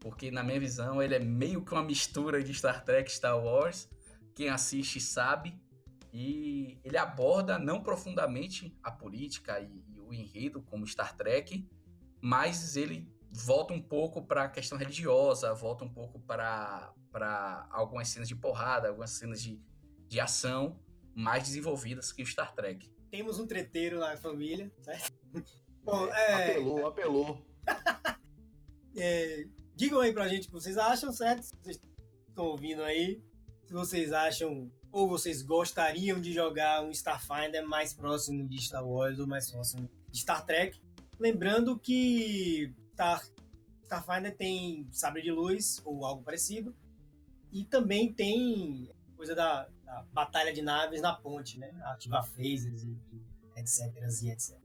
porque na minha visão ele é meio que uma mistura de Star Trek e Star Wars. Quem assiste sabe. E ele aborda não profundamente a política e, e o enredo como Star Trek, mas ele volta um pouco para a questão religiosa, volta um pouco para algumas cenas de porrada, algumas cenas de, de ação mais desenvolvidas que o Star Trek temos um treteiro na família, certo? Bom, é... Apelou, apelou. é, digam aí pra gente o que vocês acham, certo? Se vocês estão ouvindo aí, se vocês acham ou vocês gostariam de jogar um Starfinder mais próximo de Star Wars ou mais próximo de Star Trek. Lembrando que Star, Starfinder tem sabre de luz ou algo parecido. E também tem coisa da, da batalha de naves na ponte, né? Ativar phasers e, e etc. e etc.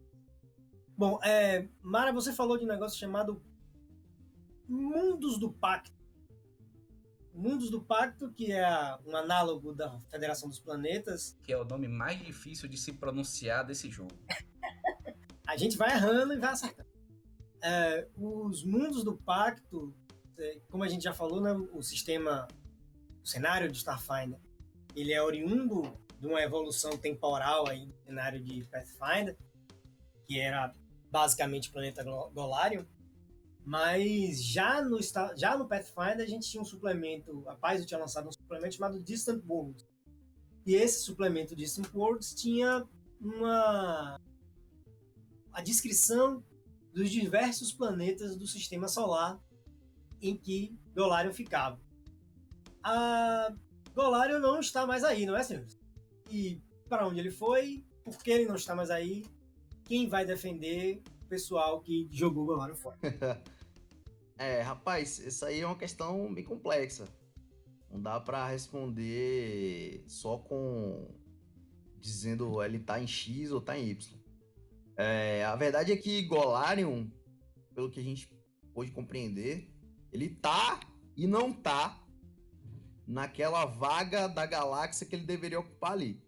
Bom, é, Mara, você falou de um negócio chamado Mundos do Pacto. Mundos do Pacto, que é um análogo da Federação dos Planetas. Que é o nome mais difícil de se pronunciar desse jogo. a gente vai errando e vai acertando. É, os Mundos do Pacto, é, como a gente já falou, né, o sistema, o cenário de Starfinder, ele é oriundo de uma evolução temporal aí no cenário de Pathfinder, que era basicamente o planeta Golarion, mas já no, já no Pathfinder a gente tinha um suplemento, a Paizo tinha lançado um suplemento chamado Distant Worlds. E esse suplemento Distant Worlds tinha uma a descrição dos diversos planetas do sistema solar em que Golarion ficava. A Golário não está mais aí, não é, senhores? E para onde ele foi? Por que ele não está mais aí? Quem vai defender o pessoal que jogou Golário fora? é, rapaz, isso aí é uma questão bem complexa. Não dá para responder só com dizendo ele tá em X ou tá em Y. É, a verdade é que Golarion, pelo que a gente pôde compreender, ele tá e não tá naquela vaga da galáxia que ele deveria ocupar ali.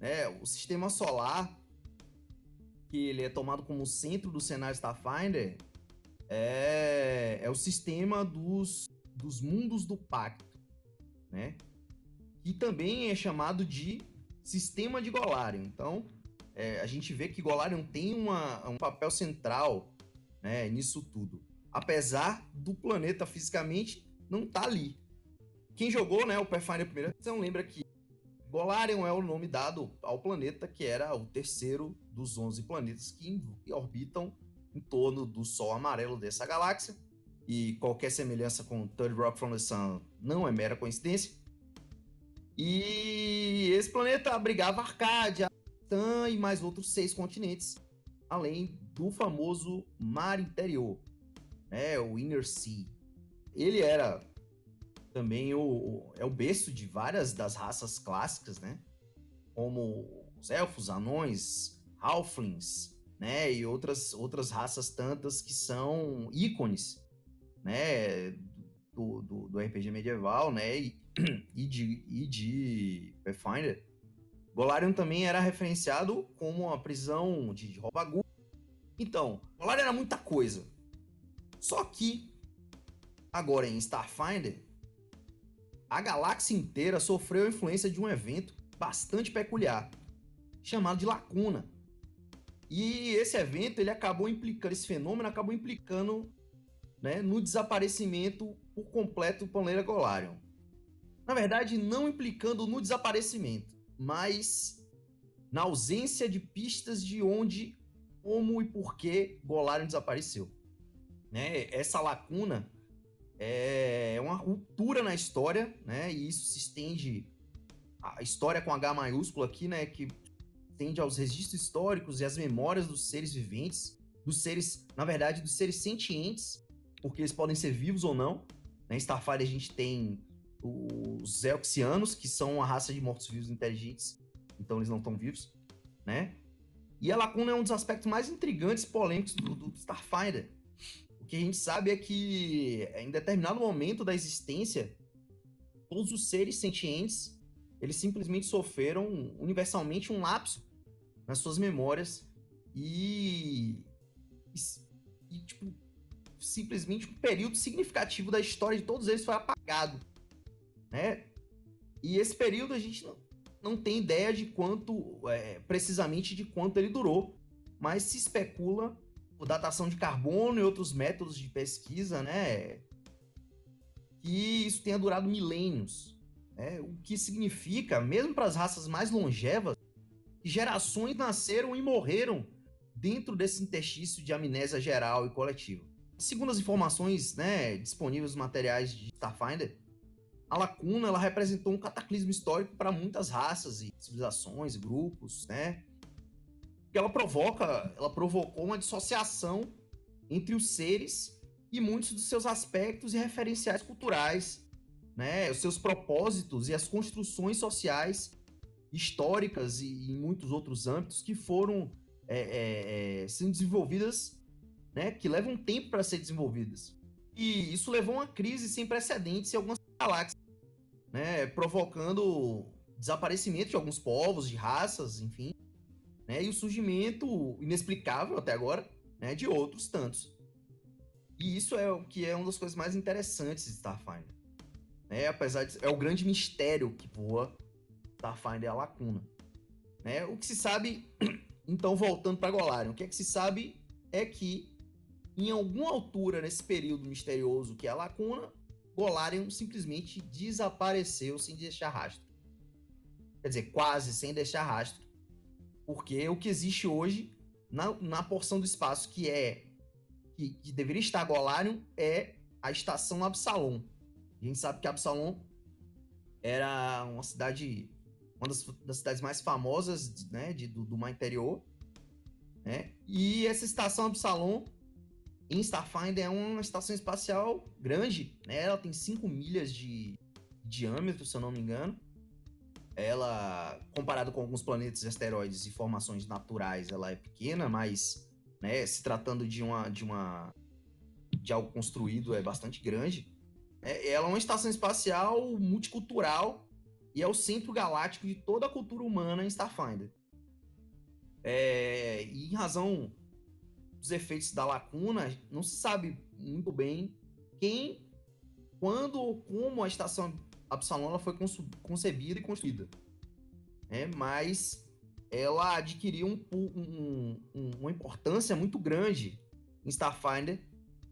É, o sistema solar, que ele é tomado como centro do cenário Starfinder, é, é o sistema dos, dos mundos do pacto, né? Que também é chamado de sistema de Golarion. Então, é, a gente vê que Golarion tem uma, um papel central né, nisso tudo. Apesar do planeta fisicamente não estar tá ali. Quem jogou, né, o Pathfinder primeira edição lembra que Golarion é o nome dado ao planeta que era o terceiro dos 11 planetas que orbitam em torno do Sol amarelo dessa galáxia. E qualquer semelhança com Third Rock from the Sun não é mera coincidência. E esse planeta abrigava Arcádia, Titã e mais outros seis continentes, além do famoso Mar Interior, né, o Inner Sea. Ele era também o, o, é o berço de várias das raças clássicas, né? Como os elfos, anões, halflings, né? E outras, outras raças tantas que são ícones, né? Do, do, do RPG medieval, né? E, e, de, e de Pathfinder. Golarion também era referenciado como uma prisão de, de. Então, Golarion era muita coisa. Só que, agora em Starfinder, a galáxia inteira sofreu a influência de um evento bastante peculiar, chamado de Lacuna. E esse evento, ele acabou implicando, esse fenômeno acabou implicando né, no desaparecimento por completo do Planeta Golarion. Na verdade, não implicando no desaparecimento, mas na ausência de pistas de onde, como e por que Golarion desapareceu. Né? Essa lacuna é uma ruptura na história, né? E isso se estende a história com H maiúsculo aqui, né? Que tende aos registros históricos e às memórias dos seres viventes, dos seres, na verdade, dos seres sentientes, porque eles podem ser vivos ou não. Né? Em Starfire a gente tem os Elxianos, que são uma raça de mortos-vivos inteligentes, então eles não estão vivos, né? E a lacuna é um dos aspectos mais intrigantes e polêmicos do, do Starfinder. Que a gente sabe é que em determinado momento da existência, todos os seres sentientes, eles simplesmente sofreram universalmente um lapso nas suas memórias e, e, e tipo, simplesmente um período significativo da história de todos eles foi apagado, né? E esse período a gente não, não tem ideia de quanto, é, precisamente de quanto ele durou, mas se especula datação de carbono e outros métodos de pesquisa, né? Que isso tenha durado milênios, né? O que significa, mesmo para as raças mais longevas, que gerações nasceram e morreram dentro desse interstício de amnésia geral e coletiva. Segundo as informações né, disponíveis nos materiais de Starfinder, a lacuna ela representou um cataclismo histórico para muitas raças e civilizações, grupos, né? Que ela provoca, ela provocou uma dissociação entre os seres e muitos dos seus aspectos e referenciais culturais, né? Os seus propósitos e as construções sociais históricas e em muitos outros âmbitos que foram é, é, é, sendo desenvolvidas, né, que levam tempo para ser desenvolvidas. E isso levou a uma crise sem precedentes em algumas galáxias, né, provocando desaparecimento de alguns povos, de raças, enfim, né, e o surgimento inexplicável até agora né, de outros tantos. E isso é o que é uma das coisas mais interessantes de Starfinder. Né, apesar de é o grande mistério que voa Starfinder a lacuna. Né? O que se sabe, então voltando para Golarion, o que é que se sabe é que em alguma altura nesse período misterioso que é a lacuna, Golarion simplesmente desapareceu sem deixar rastro. Quer dizer, quase sem deixar rastro. Porque o que existe hoje na, na porção do espaço que é que, que deveria estar Golarion é a estação Absalom. A gente sabe que Absalom era uma cidade uma das, das cidades mais famosas né, de, do, do mar interior. Né? E essa estação Absalom em Starfinder é uma estação espacial grande. Né? Ela tem 5 milhas de diâmetro, se eu não me engano. Ela, comparado com alguns planetas, asteroides e formações naturais, ela é pequena, mas né, se tratando de uma, de uma de algo construído é bastante grande. É, ela é uma estação espacial multicultural e é o centro galáctico de toda a cultura humana em Starfinder. É, e em razão dos efeitos da lacuna, não se sabe muito bem quem, quando ou como a estação Absalom foi concebida e construída. É, mas ela adquiriu um, um, um, uma importância muito grande em Starfinder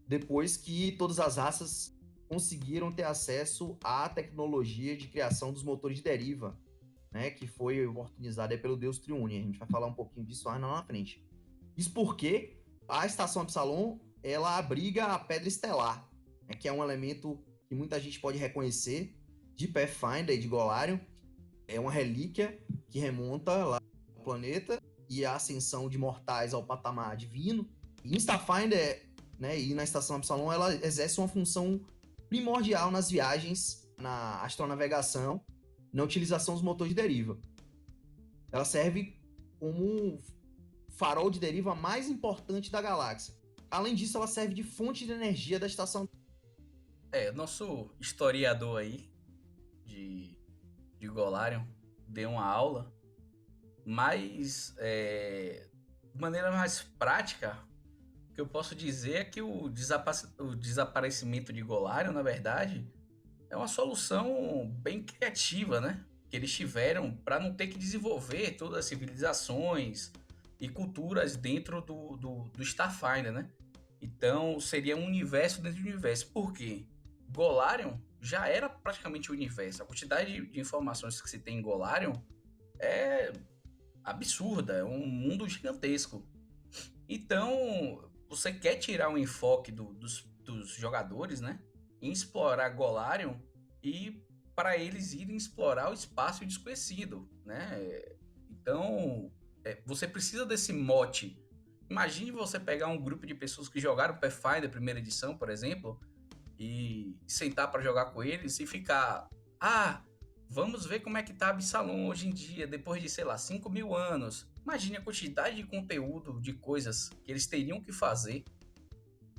depois que todas as raças conseguiram ter acesso à tecnologia de criação dos motores de deriva, né, que foi oportunizada pelo Deus Triune. A gente vai falar um pouquinho disso lá na frente. Isso porque a estação Absalom ela abriga a pedra estelar, né, que é um elemento que muita gente pode reconhecer de Pathfinder e de Golarion. É uma relíquia que remonta lá ao planeta e a ascensão de mortais ao patamar divino. E em Starfinder, né, e na estação Absalom, ela exerce uma função primordial nas viagens, na astronavegação, na utilização dos motores de deriva. Ela serve como um farol de deriva mais importante da galáxia. Além disso, ela serve de fonte de energia da estação. É, nosso historiador aí de, de Golarion deu uma aula, mas é, de maneira mais prática, que eu posso dizer é que o, desapa o desaparecimento de Golarion, na verdade, é uma solução bem criativa, né? Que eles tiveram para não ter que desenvolver todas as civilizações, e culturas dentro do, do, do Starfinder, né? Então seria um universo dentro do universo. Por quê? Golarion já era praticamente o universo. A quantidade de, informações que se tem em Golarion é absurda, é um mundo gigantesco. Então, você quer tirar um enfoque do, dos, dos jogadores, né? Em explorar Golarion e para eles irem explorar o espaço desconhecido, né? Então, é, você precisa desse mote. Imagine você pegar um grupo de pessoas que jogaram Pathfinder primeira edição, por exemplo, e sentar para jogar com eles e ficar, ah, vamos ver como é que tá Absalom hoje em dia, depois de, sei lá, 5 mil anos. Imagine a quantidade de conteúdo, de coisas que eles teriam que fazer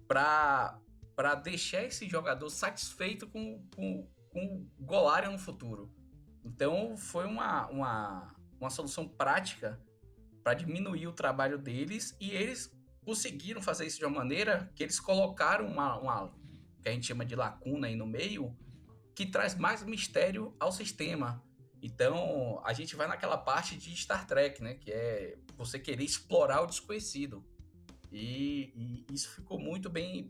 para para deixar esse jogador satisfeito com, com, com Golarion no futuro. Então foi uma, uma, uma solução prática para diminuir o trabalho deles e eles conseguiram fazer isso de uma maneira que eles colocaram uma, uma que a gente chama de lacuna aí no meio que traz mais mistério ao sistema. Então, a gente vai naquela parte de Star Trek, né? Que é você querer explorar o desconhecido. E, e isso ficou muito bem,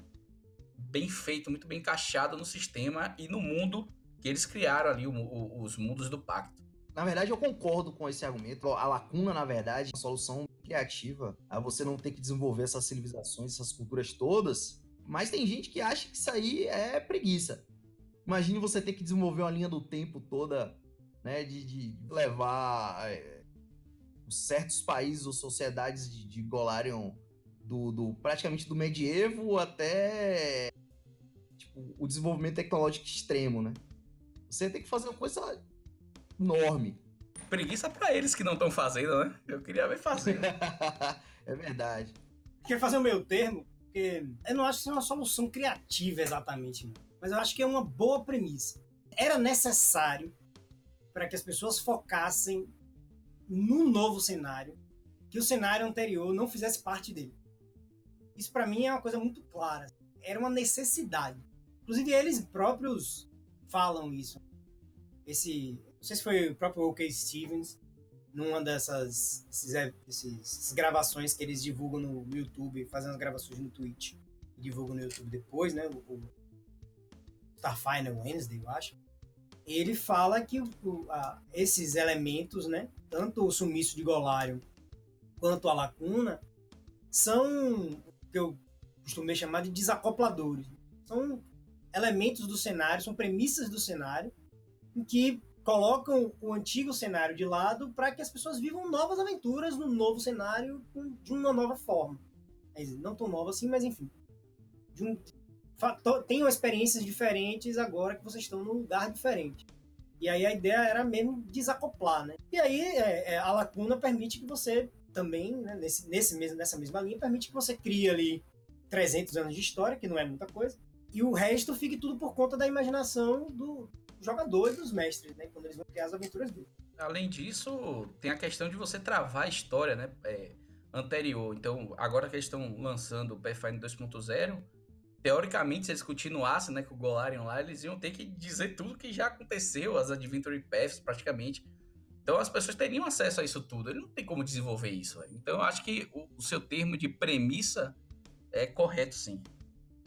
bem feito, muito bem encaixado no sistema e no mundo que eles criaram ali, o, o, os mundos do pacto. Na verdade, eu concordo com esse argumento. A lacuna, na verdade, é uma solução criativa a você não ter que desenvolver essas civilizações, essas culturas todas. Mas tem gente que acha que isso aí é preguiça. Imagine você ter que desenvolver uma linha do tempo toda, né, de, de levar é, certos países ou sociedades de, de Golarion do, do, praticamente do medievo até tipo, o desenvolvimento tecnológico extremo, né? Você tem que fazer uma coisa enorme. Preguiça para eles que não estão fazendo, né? Eu queria ver fazendo. é verdade. Quer fazer o meu termo? Porque eu não acho que é uma solução criativa exatamente, mas eu acho que é uma boa premissa. Era necessário para que as pessoas focassem num novo cenário, que o cenário anterior não fizesse parte dele. Isso para mim é uma coisa muito clara. Era uma necessidade. Inclusive eles próprios falam isso. Esse, não sei se foi o próprio O.K. Stevens, numa dessas esses, esses, essas gravações que eles divulgam no YouTube, fazendo as gravações no Twitch divulgam no YouTube depois, né? O, Starfinder Wednesday, eu acho, ele fala que o, a, esses elementos, né, tanto o sumiço de Golarion quanto a lacuna, são o que eu costumei chamar de desacopladores. São elementos do cenário, são premissas do cenário, em que colocam o antigo cenário de lado para que as pessoas vivam novas aventuras no novo cenário de uma nova forma. Não tão nova assim, mas enfim. De um, tenham experiências diferentes agora que vocês estão num lugar diferente. E aí a ideia era mesmo desacoplar, né? E aí é, é, a lacuna permite que você também, né, nesse, nesse mesmo, nessa mesma linha, permite que você crie ali 300 anos de história, que não é muita coisa, e o resto fique tudo por conta da imaginação do jogador e dos mestres, né? Quando eles vão criar as aventuras dele. Além disso, tem a questão de você travar a história, né? É, anterior. Então, agora que eles estão lançando o Pathfinder 2.0, teoricamente, se eles continuassem né, com o Golarion lá, eles iam ter que dizer tudo que já aconteceu, as Adventure Paths, praticamente. Então as pessoas teriam acesso a isso tudo. Ele não tem como desenvolver isso. Então eu acho que o, o seu termo de premissa é correto, sim.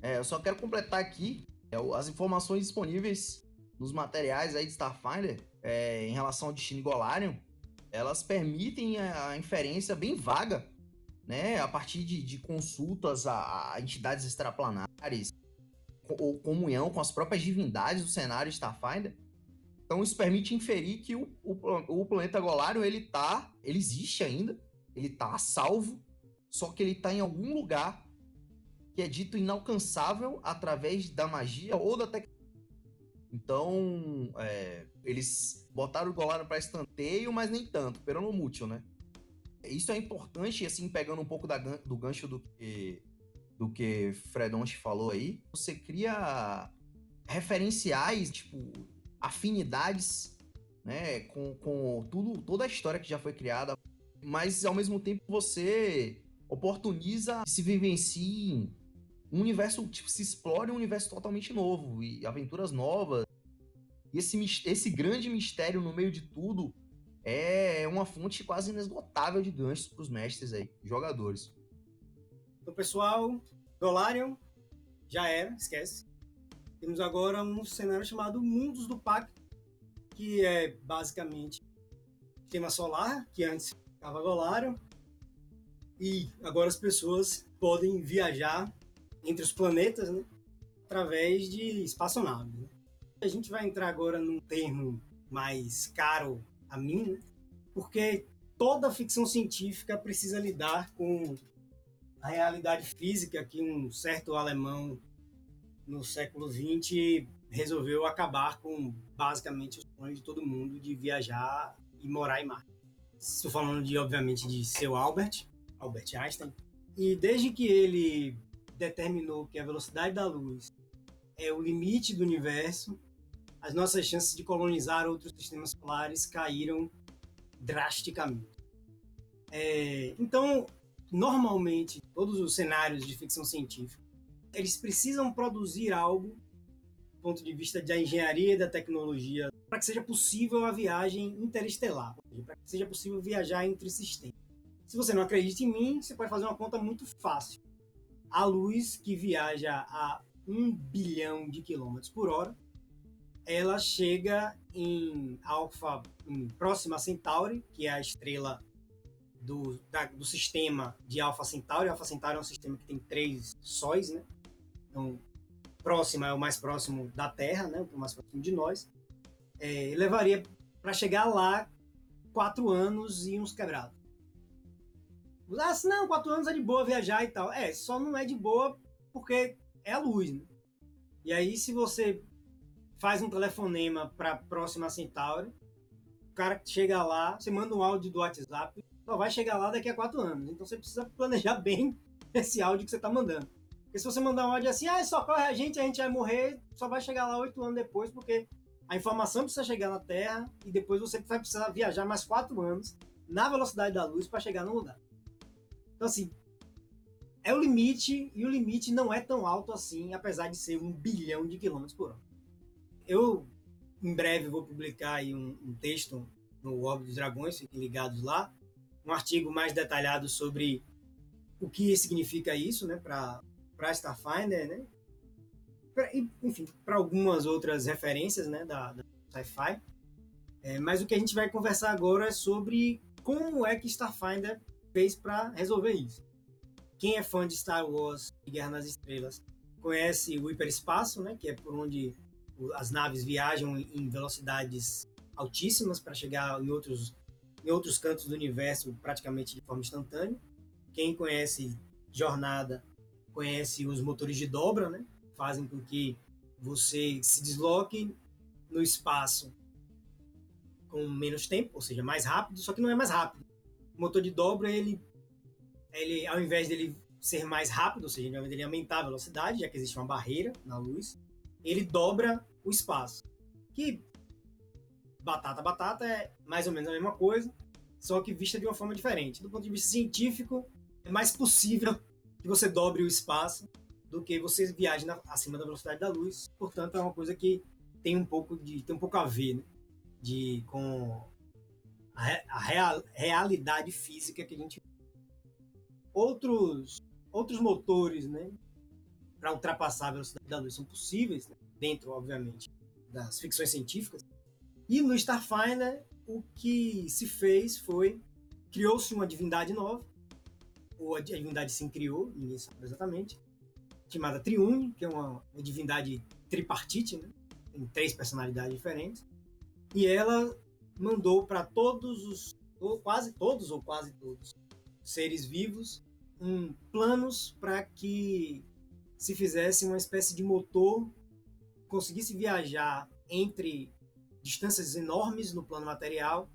É, eu só quero completar aqui é, as informações disponíveis nos materiais aí de Starfinder é, em relação ao destino Golarion. Elas permitem a inferência bem vaga né, a partir de, de consultas a, a, entidades extraplanares ou comunhão com as próprias divindades do cenário Starfinder. Então isso permite inferir que o, o, o planeta Golarion ele tá, ele existe ainda, ele tá salvo, só que ele tá em algum lugar que é dito inalcançável através da magia ou da tecnologia. Então, é, eles botaram o Golarion para estanteio, mas nem tanto, peronomútil, né? Isso é importante, assim, pegando um pouco da, do gancho do que, do que falou aí. Você cria referenciais, tipo, afinidades, né, com, com tudo, toda a história que já foi criada, mas ao mesmo tempo você oportuniza se vivencie um universo, tipo, se explore um universo totalmente novo e aventuras novas. E esse, esse grande mistério no meio de tudo é uma fonte quase inesgotável de ganchos para os mestres aí, jogadores. Então, pessoal, Golarion já era, esquece. Temos agora um cenário chamado Mundos do Pacto, que é basicamente tema solar, que antes ficava Golarion, e agora as pessoas podem viajar entre os planetas, né? Através de espaçonaves. Né? A gente vai entrar agora num termo mais caro a mim, né? porque toda ficção científica precisa lidar com a realidade física que um certo alemão no século XX resolveu acabar com basicamente o sonho de todo mundo de viajar e morar em Marte. Estou falando de, obviamente, de seu Albert, Albert Einstein. E desde que ele determinou que a velocidade da luz é o limite do universo, as nossas chances de colonizar outros sistemas solares caíram drasticamente. É, então, normalmente, todos os cenários de ficção científica, eles precisam produzir algo do ponto de vista da engenharia e da tecnologia para que seja possível a viagem interestelar, para que seja possível viajar entre sistemas. Se você não acredita em mim, você pode fazer uma conta muito fácil. A luz que viaja a um bilhão de quilômetros por hora ela chega em Alpha, em próxima Centauri, que é a estrela do, da, do sistema de Alpha Centauri. Alpha Centauri é um sistema que tem três sóis, né? Então, próxima é o mais próximo da Terra, né? O mais próximo de nós. É, levaria para chegar lá quatro anos e uns quebrados. Ah, não, quatro anos é de boa viajar e tal. É, só não é de boa porque é a luz, né? E aí, se você faz um telefonema para próxima Centauri, o cara chega lá, você manda um áudio do WhatsApp, só vai chegar lá daqui a quatro anos. Então você precisa planejar bem esse áudio que você está mandando. Porque se você mandar um áudio assim, ah, só corre a gente, a gente vai morrer, só vai chegar lá oito anos depois, porque a informação precisa chegar na Terra e depois você vai precisar viajar mais quatro anos na velocidade da luz para chegar no lugar. Então, assim, é o limite e o limite não é tão alto assim, apesar de ser um bilhão de quilômetros por hora. Eu, em breve, vou publicar aí um, um texto no Orbe dos Dragões, fiquem ligados lá, um artigo mais detalhado sobre o que significa isso, né, para Starfinder, né, pra, enfim, para algumas outras referências, né, da, da sci-fi. É, mas o que a gente vai conversar agora é sobre como é que Starfinder fez para resolver isso. Quem é fã de Star Wars e Guerra nas Estrelas conhece o hiperespaço, né, que é por onde as naves viajam em velocidades altíssimas para chegar em outros, em outros cantos do universo praticamente de forma instantânea. Quem conhece Jornada conhece os motores de dobra, né? Fazem com que você se desloque no espaço com menos tempo, ou seja, mais rápido, só que não é mais rápido. O motor de dobra, ele, ele ao invés dele ser mais rápido, ou seja, ao invés dele aumentar a velocidade, já que existe uma barreira na luz, ele dobra o espaço. Que batata batata é mais ou menos a mesma coisa, só que vista de uma forma diferente. Do ponto de vista científico, é mais possível que você dobre o espaço do que você viaje na, acima da velocidade da luz. Portanto, é uma coisa que tem um pouco de tem um pouco a ver, né? de com a real, realidade física que a gente outros outros motores, né, para ultrapassar a velocidade da luz são possíveis, né? dentro, obviamente, das ficções científicas. E no Starfinder, o que se fez foi criou-se uma divindade nova, ou a divindade se criou, ninguém sabe exatamente, chamada Triune, que é uma, uma divindade tripartite, né? tem três personalidades diferentes, e ela mandou para todos os, ou quase todos ou quase todos, seres vivos, um planos para que se fizesse uma espécie de motor, conseguisse viajar entre distâncias enormes no plano material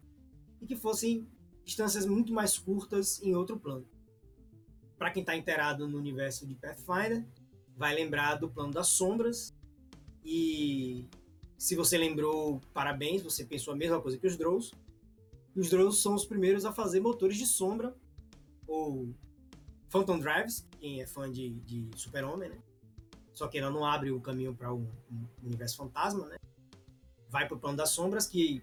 e que fossem distâncias muito mais curtas em outro plano. Para quem está inteirado no universo de Pathfinder, vai lembrar do plano das sombras e se você lembrou, parabéns, você pensou a mesma coisa que os Drows. Os Drows são os primeiros a fazer motores de sombra ou Phantom Drives, quem é fã de, de Super-Homem, né? Só que ela não abre o caminho para um, um, universo fantasma, né? Vai para o plano das sombras, que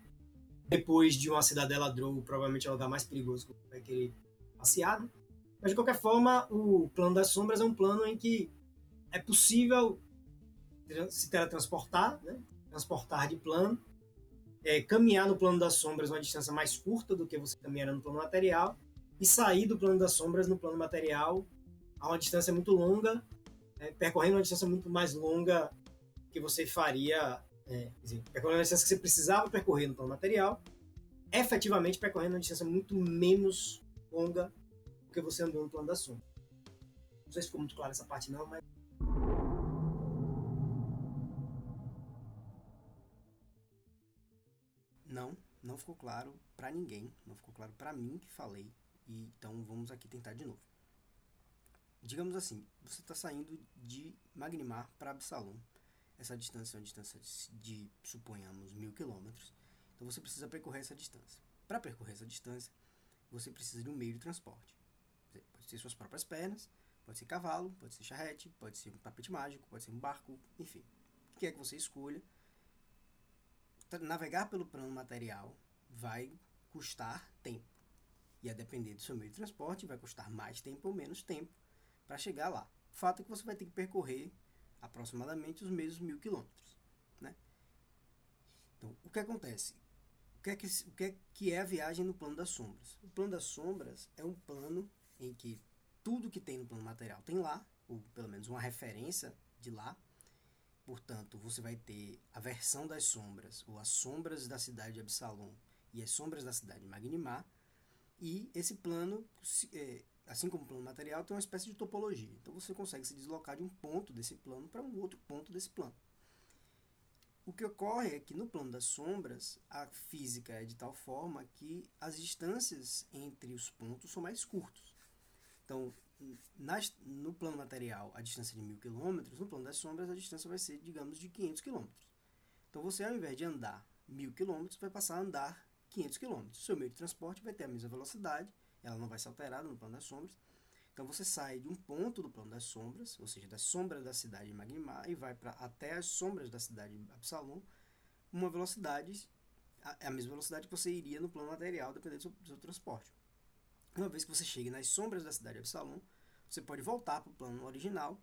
depois de uma cidadela Drow, provavelmente é o lugar mais perigoso que vai querer passear, né? Mas, de qualquer forma, o plano das sombras é um plano em que é possível se teletransportar, né? Transportar de plano, é, caminhar no plano das sombras uma distância mais curta do que você caminharia no plano material, e sair do plano das sombras no plano material a uma distância muito longa, é, percorrendo uma distância muito mais longa que você faria, é, dizer, percorrendo a distância que você precisava percorrer no plano material, efetivamente percorrendo uma distância muito menos longa do que você andou no plano das sombras. Não sei se ficou muito claro essa parte não, mas Não, não ficou claro para ninguém, não ficou claro para mim que falei, e então vamos aqui tentar de novo. Digamos assim, você está saindo de Magnimar para Absalom. Essa distância é uma distância de, suponhamos, mil quilômetros. Então você precisa percorrer essa distância. Para percorrer essa distância, você precisa de um meio de transporte. Pode ser suas próprias pernas, pode ser cavalo, pode ser charrete, pode ser um tapete mágico, pode ser um barco, enfim. O que é que você escolha, navegar pelo plano material vai custar tempo. E a depender do seu meio de transporte, vai custar mais tempo ou menos tempo para chegar lá. O fato é que você vai ter que percorrer aproximadamente os mesmos mil quilômetros. Né? Então, o que acontece? O que, é que, o que é que é a viagem no plano das sombras? O plano das sombras é um plano em que tudo que tem no plano material tem lá, ou pelo menos uma referência de lá, Portanto, você vai ter a versão das sombras, ou as sombras da cidade de Absalom e as sombras da cidade de Magnimar. E esse plano, é, assim como o plano material, tem uma espécie de topologia. Então você consegue se deslocar de um ponto desse plano para um outro ponto desse plano. O que ocorre é que no plano das sombras, a física é de tal forma que as distâncias entre os pontos são mais curtos. Então, nas, no plano material a distância de mil quilômetros, no plano das sombras a distância vai ser, digamos, de 500 quilômetros. Então você, ao invés de andar mil quilômetros, vai passar a andar 500 quilômetros. Seu meio de transporte vai ter a mesma velocidade, ela não vai ser alterada no plano das sombras. Então você sai de um ponto do plano das sombras, ou seja, das sombras da cidade de Magmar, e vai para até as sombras da cidade de Absalom, uma velocidade, a, a mesma velocidade que você iria no plano material, dependendo do seu, do seu transporte. Uma vez que você chegue nas sombras da cidade de Absalom, você pode voltar para o plano original,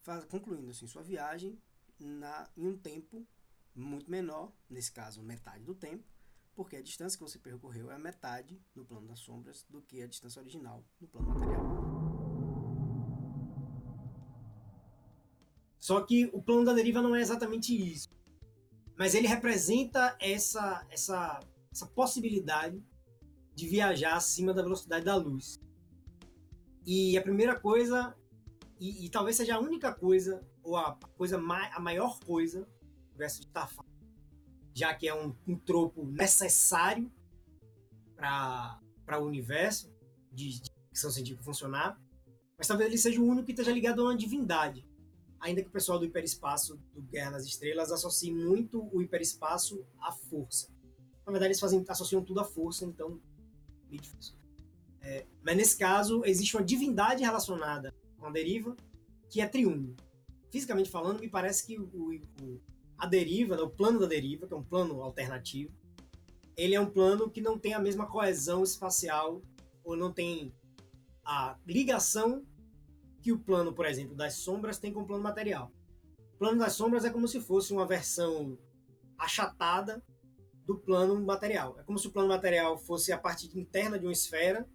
faz, concluindo assim sua viagem na, em um tempo muito menor, nesse caso metade do tempo, porque a distância que você percorreu é a metade no plano das sombras do que a distância original no plano material. Só que o plano da deriva não é exatamente isso. Mas ele representa essa, essa, essa possibilidade de viajar acima da velocidade da luz. E a primeira coisa, e, e talvez seja a única coisa, ou a coisa a maior coisa do verso de Tafá, já que é um, um tropo necessário para o universo de, de ficção científica funcionar, mas talvez ele seja o único que esteja ligado a uma divindade. Ainda que o pessoal do hiperespaço, do Guerra nas Estrelas, associe muito o hiperespaço à força. Na verdade, eles fazem, associam tudo à força, então meio difícil. É, mas nesse caso, existe uma divindade relacionada com a deriva, que é triunfo. Fisicamente falando, me parece que o, o, a deriva, né, o plano da deriva, que é um plano alternativo, ele é um plano que não tem a mesma coesão espacial, ou não tem a ligação que o plano, por exemplo, das sombras tem com o plano material. O plano das sombras é como se fosse uma versão achatada do plano material. É como se o plano material fosse a parte interna de uma esfera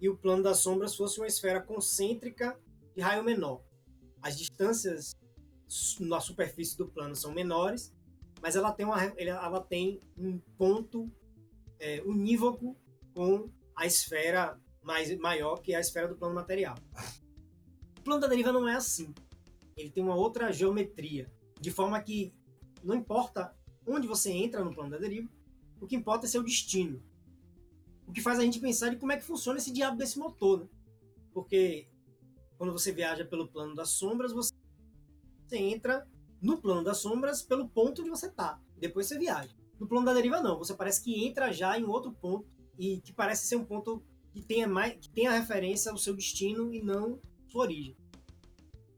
e o plano das sombras fosse uma esfera concêntrica de raio menor. As distâncias na superfície do plano são menores, mas ela tem, uma, ela tem um ponto é, unívoco com a esfera mais, maior que a esfera do plano material. O plano da deriva não é assim. Ele tem uma outra geometria, de forma que não importa onde você entra no plano da deriva, o que importa é seu destino. O que faz a gente pensar de como é que funciona esse diabo desse motor, né? Porque quando você viaja pelo plano das sombras, você entra no plano das sombras pelo ponto onde você está. Depois você viaja. No plano da deriva não, você parece que entra já em outro ponto e que parece ser um ponto que tenha mais que tenha referência ao seu destino e não sua origem.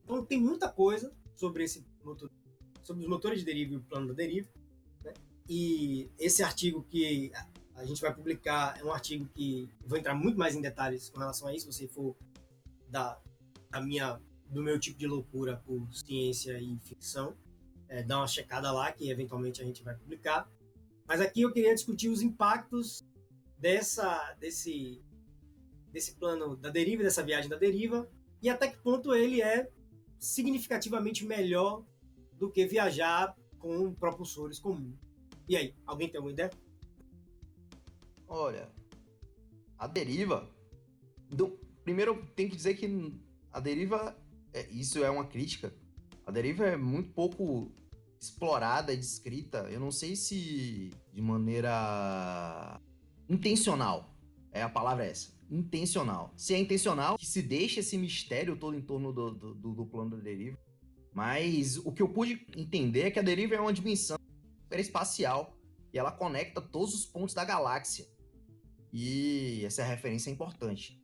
Então tem muita coisa sobre esse motor, sobre os motores de deriva e o plano da deriva? E esse artigo que a gente vai publicar é um artigo que vou entrar muito mais em detalhes com relação a isso, se você for da, da minha do meu tipo de loucura por ciência e ficção, é, dá uma checada lá que eventualmente a gente vai publicar. Mas aqui eu queria discutir os impactos dessa desse desse plano da deriva, dessa viagem da deriva e até que ponto ele é significativamente melhor do que viajar com propulsores comuns. E aí, alguém tem alguma ideia? Olha, a deriva. Do, primeiro, tem que dizer que a deriva, é, isso é uma crítica. A deriva é muito pouco explorada e descrita. Eu não sei se de maneira intencional. É a palavra é essa. Intencional. Se é intencional, que se deixa esse mistério todo em torno do, do, do plano da deriva. Mas o que eu pude entender é que a deriva é uma dimensão espacial e ela conecta todos os pontos da galáxia. E essa referência é importante.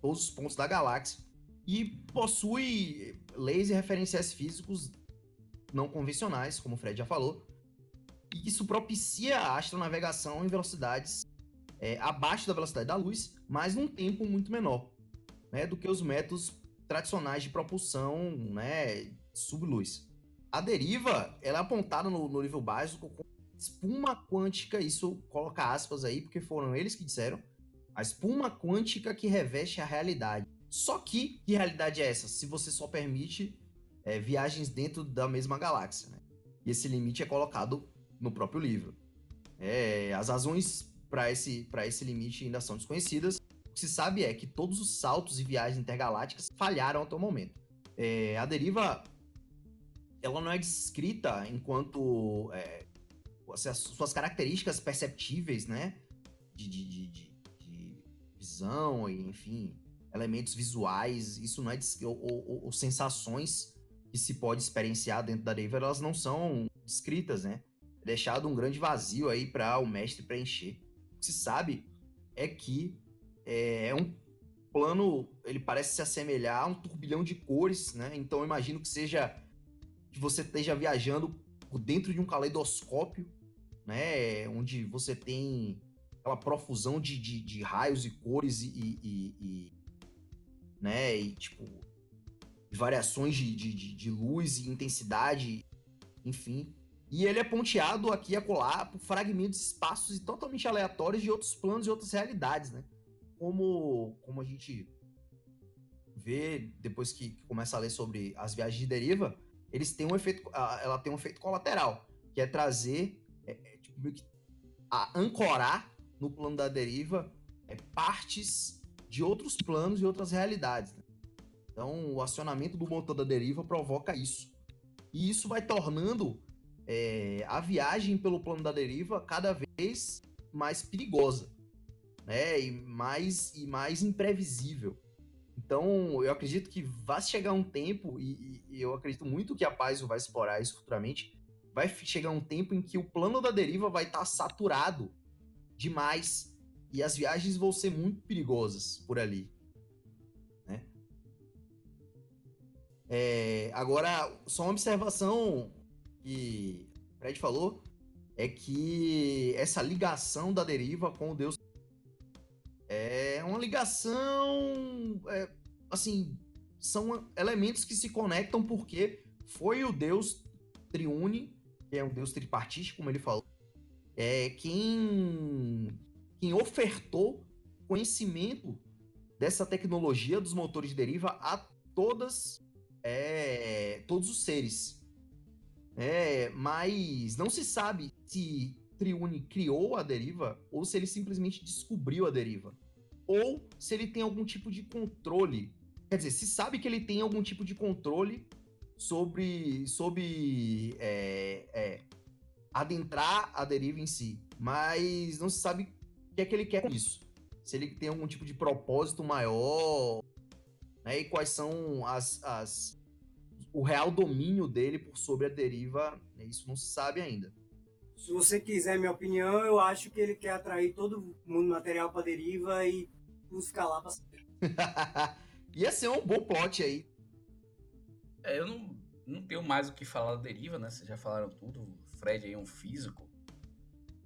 Todos os pontos da galáxia. E possui leis e referenciais físicos não convencionais, como o Fred já falou. E isso propicia a astronavegação em velocidades é, abaixo da velocidade da luz, mas num tempo muito menor né, do que os métodos tradicionais de propulsão né, subluz. A deriva ela é apontada no, no nível básico com espuma quântica, isso coloca aspas aí, porque foram eles que disseram, a espuma quântica que reveste a realidade. Só que, que realidade é essa? Se você só permite é, viagens dentro da mesma galáxia, né? E esse limite é colocado no próprio livro. É, as razões para esse, esse limite ainda são desconhecidas. O que se sabe é que todos os saltos e viagens intergalácticas falharam até o momento. É, a deriva ela não é descrita enquanto é, as suas características perceptíveis, né? De, de, de, de, visão, enfim, elementos visuais, isso não é. Ou, ou, ou, sensações que se pode experienciar dentro da deriva, elas não são descritas, né? É deixado um grande vazio aí para o mestre preencher. O que se sabe é que é, é um plano, ele parece se assemelhar a um turbilhão de cores, né? Então eu imagino que seja que você esteja viajando dentro de um caleidoscópio né? Onde você tem aquela profusão de, de, de raios e cores e, e, e, né? E tipo variações de, de, de, luz e intensidade, enfim. E ele é ponteado aqui e acolá por fragmentos, espaços totalmente aleatórios de outros planos e outras realidades, né? Como, como a gente vê depois que, que começa a ler sobre as viagens de deriva, eles têm um efeito, ela tem um efeito colateral, que é trazer meio que a ancorar no plano da deriva é, partes de outros planos e outras realidades. Né? Então, o acionamento do motor da deriva provoca isso. E isso vai tornando é, a viagem pelo plano da deriva cada vez mais perigosa, né? E mais, e mais imprevisível. Então, eu acredito que vai chegar um tempo, e, e eu acredito muito que a Paz vai explorar isso futuramente, vai chegar um tempo em que o plano da deriva vai estar tá saturado demais e as viagens vão ser muito perigosas por ali. Né? É, agora, só uma observação que o Fred falou é que essa ligação da deriva com o Deus é uma ligação, é, assim, são elementos que se conectam porque foi o Deus triune que é um deus tripartite, como ele falou, é quem, quem ofertou conhecimento dessa tecnologia dos motores de deriva a todas é, todos os seres. É, mas não se sabe se Triune criou a deriva ou se ele simplesmente descobriu a deriva. Ou se ele tem algum tipo de controle. Quer dizer, se sabe que ele tem algum tipo de controle sobre, sobre é, é, adentrar a deriva em si, mas não se sabe o que é que ele quer com isso. Se ele tem algum tipo de propósito maior, né, e quais são as, as o real domínio dele por sobre a deriva, né, isso não se sabe ainda. Se você quiser minha opinião, eu acho que ele quer atrair todo mundo material para deriva e nos ficar lá para Ia ser um bom plot aí. É, eu não, não tenho mais o que falar da deriva, né? Vocês já falaram tudo. O Fred aí é um físico.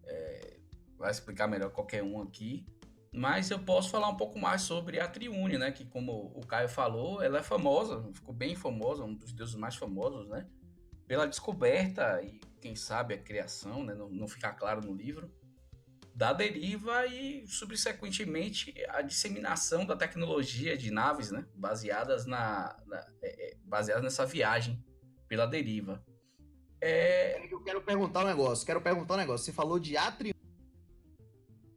é, vai explicar melhor qualquer um aqui. Mas eu posso falar um pouco mais sobre a Triune, né? Que como o Caio falou, ela é famosa, ficou bem famosa, um dos deuses mais famosos, né? Pela descoberta e, quem sabe, a criação, né? Não, não fica claro no livro, da deriva e, subsequentemente, a disseminação da tecnologia de naves, né? Baseadas, na, na é, é baseadas nessa viagem pela deriva. É... Eu quero perguntar um negócio, quero perguntar um negócio. Você falou de Atrium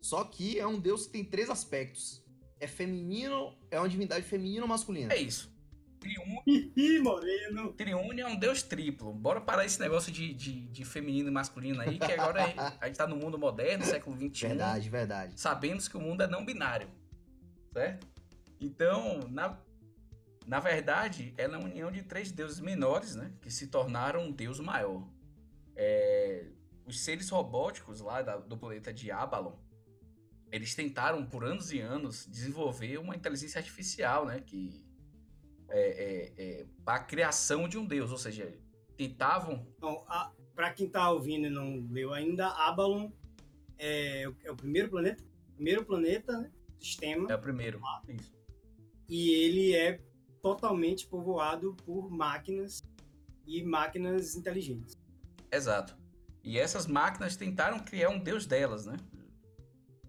só que é um deus que tem três aspectos. É feminino, é uma divindade feminina ou masculina? É isso. Triune. Moreno. Triune é um deus triplo. Bora parar esse negócio de, de, de feminino e masculino aí, que agora a gente tá no mundo moderno, século XXI. Verdade, verdade. Sabemos que o mundo é não binário. Certo? Então, na, na verdade, ela é uma união de três deuses menores, né? Que se tornaram um deus maior. É, os seres robóticos lá da, do planeta de Abalon, eles tentaram por anos e anos desenvolver uma inteligência artificial, né? Que é, é, é a criação de um deus, ou seja, tentavam. Então, para quem está ouvindo e não leu ainda, Abalon é, é, o primeiro planeta, primeiro planeta, né? sistema. É o primeiro. Isso. E ele é totalmente povoado por máquinas e máquinas inteligentes. Exato. E essas máquinas tentaram criar um deus delas, né?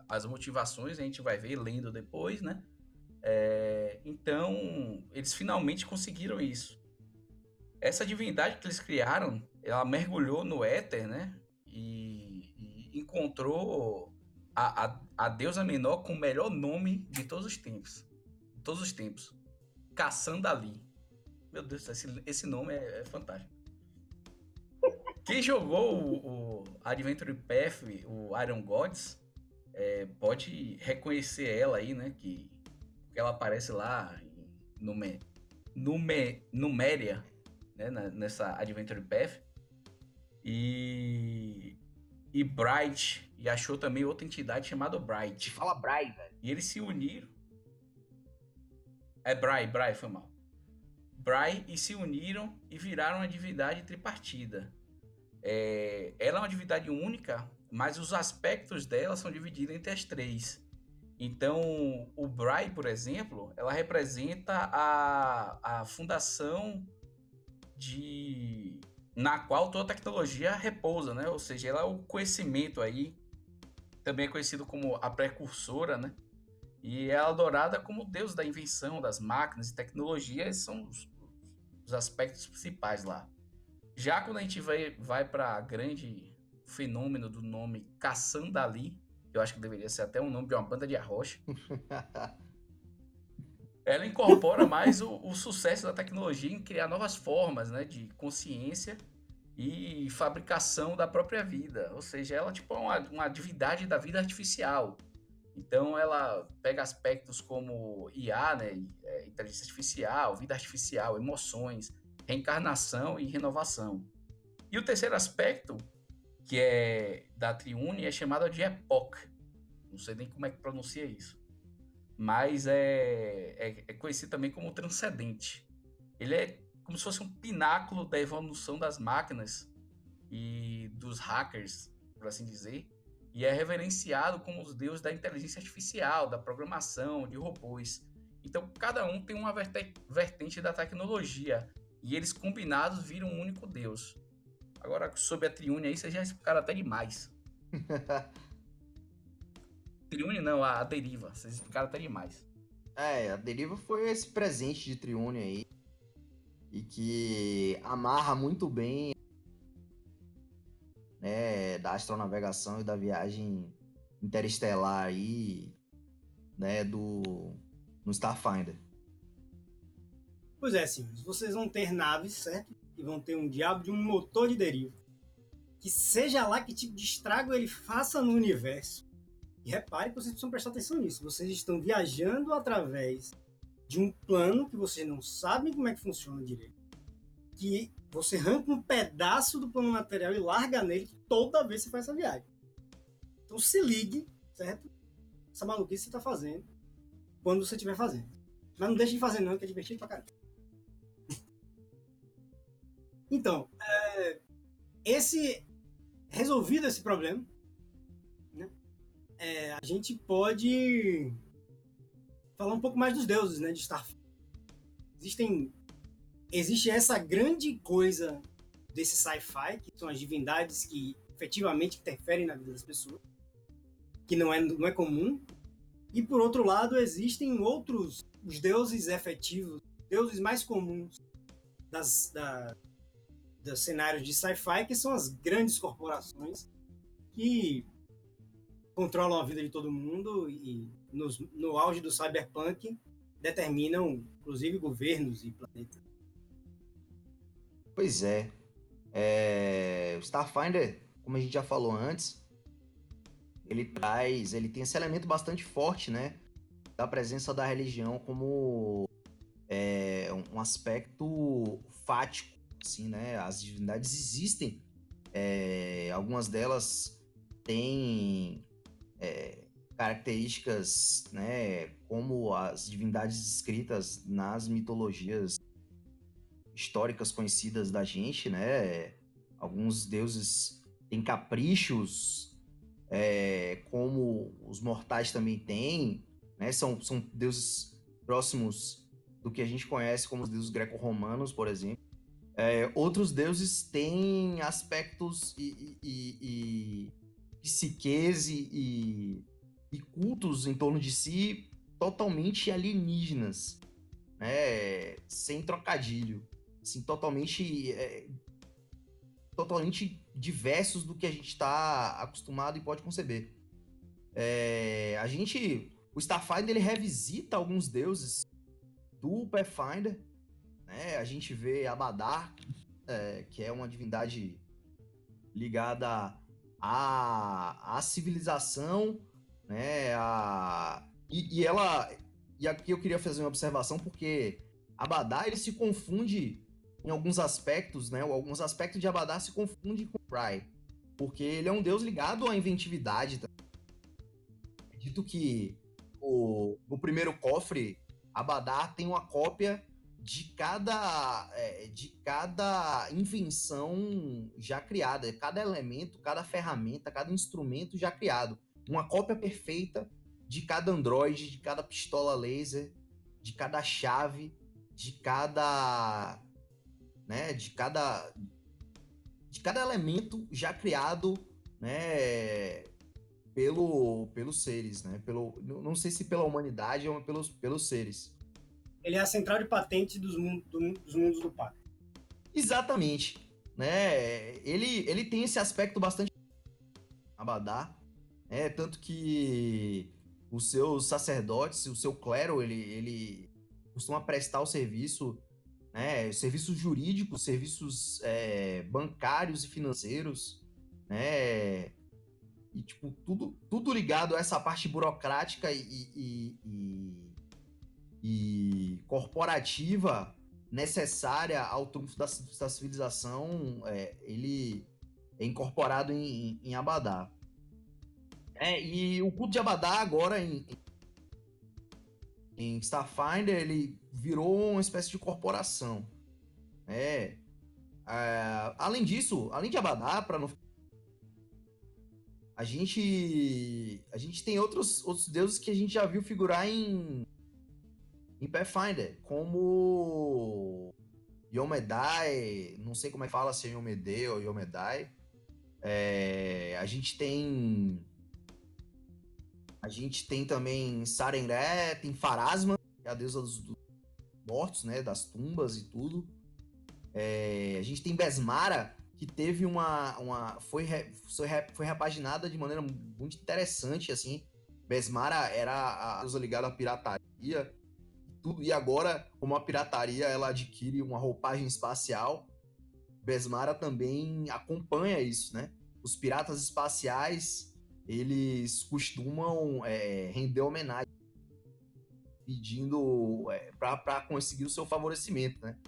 as motivações a gente vai ver lendo depois, né? É, então, eles finalmente conseguiram isso. Essa divindade que eles criaram, ela mergulhou no éter, né? E, e encontrou a, a, a, deusa menor com o melhor nome de todos os tempos. Todos os tempos. Cassandali. Meu Deus, esse, esse nome é, é fantástico. Quem jogou o, o Adventure Path, o Iron Gods, é, pode reconhecer ela aí, né? Que ela aparece lá em Nume, Nume, Numéria, né? nessa Adventure Path. E, e Bright, e achou também outra entidade chamada Bright. Fala Bright, velho. E eles se uniram. É Bright, Bright, foi mal. Bright e se uniram e viraram uma divindade tripartida. É, ela é uma divindade única mas os aspectos dela são divididos entre as três. Então, o Bray, por exemplo, ela representa a, a fundação de na qual toda a tecnologia repousa, né? Ou seja, ela é o conhecimento aí, também é conhecido como a precursora, né? E é adorada como deus da invenção, das máquinas e tecnologias, são os, os aspectos principais lá. Já quando a gente vai, vai para grande fenômeno do nome Caçandali, eu acho que deveria ser até um nome de uma banda de arrocha. Ela incorpora mais o, o, sucesso da tecnologia em criar novas formas né, de consciência e fabricação da própria vida. Ou seja, ela tipo, é uma, uma divindade da vida artificial. Então ela pega aspectos como IA, né, é, inteligência artificial, vida artificial, emoções, reencarnação e renovação. E o terceiro aspecto que é da Triune, é chamada de Epoch. Não sei nem como é que pronuncia isso. Mas é, é, é conhecido também como transcendente. Ele é como se fosse um pináculo da evolução das máquinas e dos hackers, por assim dizer, e é reverenciado como os deuses da inteligência artificial, da programação, de robôs. Então, cada um tem uma vertente da tecnologia, e eles combinados viram um único deus. Agora, sobre a Triune aí, vocês já explicaram até demais. Triune não, a, Deriva. Vocês explicaram até demais. É, a Deriva foi esse presente de Triune aí. E que amarra muito bem né, da astronavegação e da viagem interestelar aí, né, do no Starfinder. Pois é, sim. Vocês vão ter naves, certo? E vão ter um diabo de um motor de deriva. Que seja lá que tipo de estrago ele faça no universo. E repare que vocês precisam prestar atenção nisso. Vocês estão viajando através de um plano que vocês não sabem como é que funciona direito. Que você arranca um pedaço do plano material e larga nele toda vez que você faz essa viagem. Então se ligue, certo? Essa maluquice que você está fazendo quando você estiver fazendo. Mas não deixe de fazer não, que é divertido pra caramba. Então, é, esse resolvido esse problema, é, a gente pode falar um pouco mais dos deuses, né, de Starfire. Existem existe essa grande coisa desse sci-fi, que são as divindades que efetivamente interferem na vida das pessoas, que não é, não é comum. E por outro lado, existem outros, os deuses efetivos, deuses mais comuns das, da, dos cenários de sci-fi, que são as grandes corporações que controlam a vida de todo mundo e nos, no auge do cyberpunk determinam, inclusive, governos e planetas. Pois é. é. Starfinder, como a gente já falou antes, ele traz, ele tem esse elemento bastante forte, né? Da presença da religião como é, um aspecto fático, assim, né? As divindades existem, é, algumas delas têm é, características, né? Como as divindades escritas nas mitologias históricas conhecidas da gente, né? Alguns deuses têm caprichos, é, como os mortais também têm, né? São, são deuses próximos do que a gente conhece como os deuses greco-romanos, por exemplo. É, outros deuses têm aspectos e, e, e, psiques e, e cultos em torno de si totalmente alienígenas, né? Sem trocadilho assim, totalmente é, totalmente diversos do que a gente está acostumado e pode conceber. É, a gente, o Starfinder ele revisita alguns deuses do Pathfinder, né? A gente vê Abadar, é, que é uma divindade ligada à, à civilização, né? E, e ela e aqui eu queria fazer uma observação porque Abadar ele se confunde em alguns aspectos, né? Alguns aspectos de Abadar se confundem com Pry. Porque ele é um deus ligado à inventividade. Dito que o, o primeiro cofre, Abadar tem uma cópia de cada, é, de cada invenção já criada, cada elemento, cada ferramenta, cada instrumento já criado. Uma cópia perfeita de cada Android, de cada pistola laser, de cada chave, de cada né, de cada de cada elemento já criado, né, pelo pelos seres, né, pelo não sei se pela humanidade ou pelos pelos seres. Ele é a central de patente dos, mundos do, dos mundos do Pacto. Exatamente, né? Ele ele tem esse aspecto bastante abadá, é tanto que os seus sacerdotes, o seu clero, ele ele costuma prestar o serviço né? Serviços jurídicos, serviços é, bancários e financeiros, né? E, tipo, tudo, tudo ligado a essa parte burocrática e, e, e, e corporativa necessária ao trunfo da, da civilização, é, ele é incorporado em, em Abadá. É, e o culto de Abadá agora em, em Starfinder, ele virou uma espécie de corporação. É. é além disso, além de Abadá, para não. A gente. A gente tem outros, outros deuses que a gente já viu figurar em. Em Pathfinder, como. Yomedai, não sei como é que fala, se é Yomede ou Yomedai. É, a gente tem a gente tem também Sarenré, tem Farasma, que é a deusa dos, dos mortos, né? Das tumbas e tudo. É, a gente tem Besmara, que teve uma. uma foi, foi, foi repaginada de maneira muito interessante, assim. Besmara era a deusa ligada à pirataria. Tudo, e agora, como a pirataria ela adquire uma roupagem espacial, Besmara também acompanha isso, né? Os piratas espaciais eles costumam é, render homenagem pedindo é, para conseguir o seu favorecimento, né?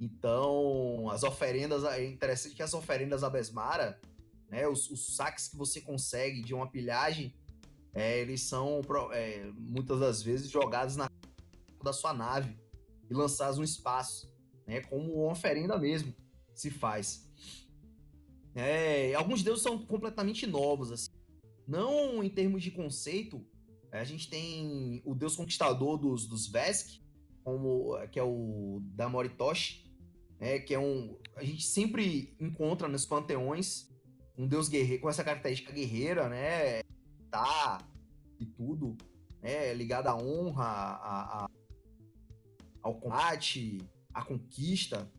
Então, as oferendas, é interessante que as oferendas a Besmara, né, os, os saques que você consegue de uma pilhagem, é, eles são é, muitas das vezes jogados na da sua nave e lançados no espaço, né, como uma oferenda mesmo se faz. É, alguns deuses são completamente novos, assim Não em termos de conceito, a gente tem o deus conquistador dos, dos Vesk, como, que é o Damoritoshi, né, que é um... A gente sempre encontra nos panteões um deus guerreiro com essa característica guerreira, né? Tá e tudo, né? Ligado à honra, a, a, ao combate, à conquista,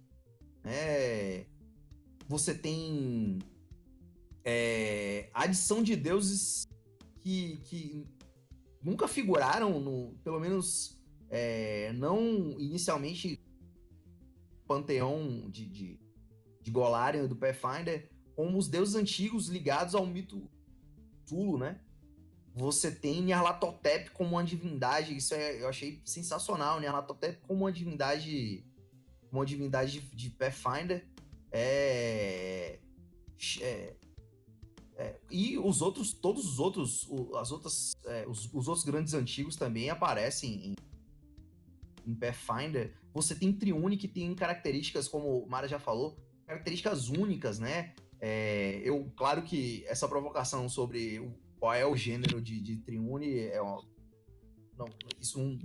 né? Você tem é, adição de deuses que, que nunca figuraram no, pelo menos é, não inicialmente panteão de, de, de Golarion do Pathfinder, como os deuses antigos ligados ao mito Tulu, né? Você tem Nyarlathotep como uma divindade, isso é, eu achei sensacional, Nyarlathotep como uma divindade, uma divindade de, de Pathfinder, é, é, é, e os outros, todos os outros, as outras, é, os, os, outros grandes antigos também aparecem em, em Pathfinder. Você tem Triune que tem características, como o Mara já falou, características únicas, né? É, eu, claro que essa provocação sobre qual é o gênero de, de Triune é uma, não, isso não,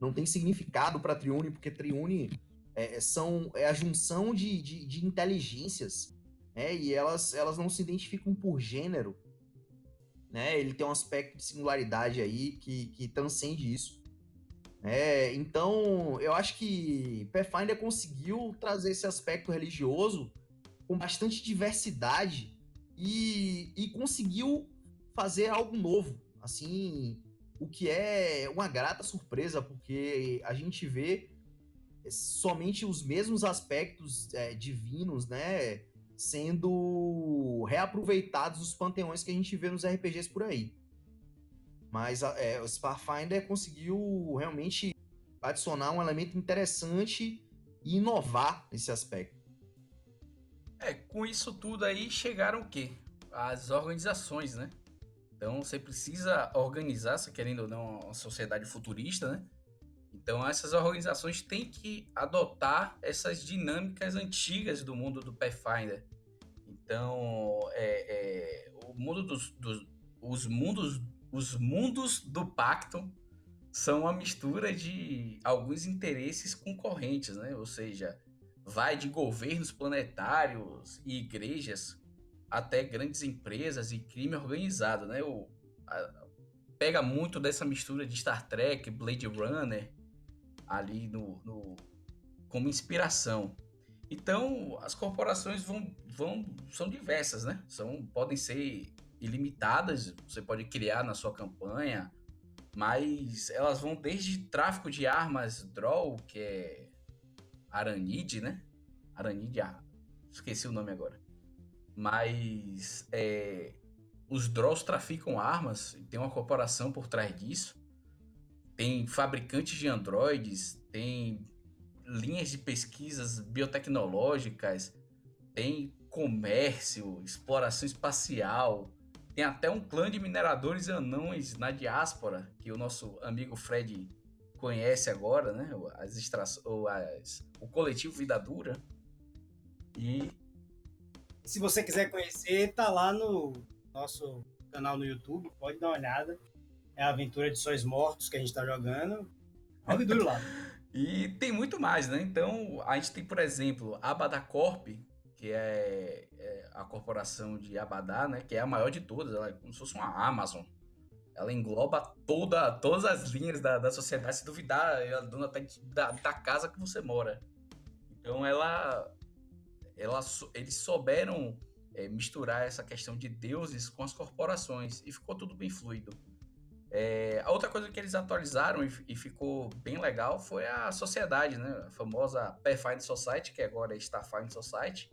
não tem significado para Triune, porque Triune é, são, é a junção de, de, de inteligências, né? E elas, elas não se identificam por gênero, né? Ele tem um aspecto de singularidade aí que, que transcende isso. É, então, eu acho que Pathfinder conseguiu trazer esse aspecto religioso com bastante diversidade e, e conseguiu fazer algo novo. Assim, o que é uma grata surpresa, porque a gente vê somente os mesmos aspectos é, divinos, né? Sendo reaproveitados dos panteões que a gente vê nos RPGs por aí. Mas é, o Starfinder conseguiu realmente adicionar um elemento interessante e inovar nesse aspecto. É, com isso tudo aí chegaram o quê? As organizações, né? Então você precisa organizar, se querendo ou não, uma sociedade futurista, né? Então essas organizações têm que adotar essas dinâmicas antigas do mundo do Pathfinder. Então, é, é, o mundo dos, dos, os mundos, os mundos do pacto são uma mistura de alguns interesses concorrentes, né? Ou seja, vai de governos planetários e igrejas até grandes empresas e crime organizado, né? O, a, pega muito dessa mistura de Star Trek, Blade Runner ali no, no como inspiração. Então, as corporações vão, vão são diversas, né? São podem ser ilimitadas, você pode criar na sua campanha, mas elas vão desde tráfico de armas draw, que é Aranide, né? Aranide, ah, esqueci o nome agora. Mas é, os Drolls traficam armas, tem uma corporação por trás disso. Tem fabricantes de androides, tem linhas de pesquisas biotecnológicas, tem comércio, exploração espacial, tem até um clã de mineradores anões na diáspora, que o nosso amigo Fred conhece agora, né? As extrações, as, o coletivo Vida Dura. E se você quiser conhecer, tá lá no nosso canal no YouTube, pode dar uma olhada. É a aventura de Sóis Mortos que a gente tá jogando. O duro lá. e tem muito mais, né? Então, a gente tem, por exemplo, a Abadacorp, que é, é, a corporação de Abadá, né? Que é a maior de todas, ela é como se fosse uma Amazon ela engloba toda, todas as linhas da, da sociedade. Se duvidar, é dona até da, da casa que você mora. Então ela, ela eles souberam é, misturar essa questão de deuses com as corporações e ficou tudo bem fluido. É, a outra coisa que eles atualizaram e, e, ficou bem legal foi a sociedade, né? A famosa Pathfinder Society, que agora é Starfinder Society,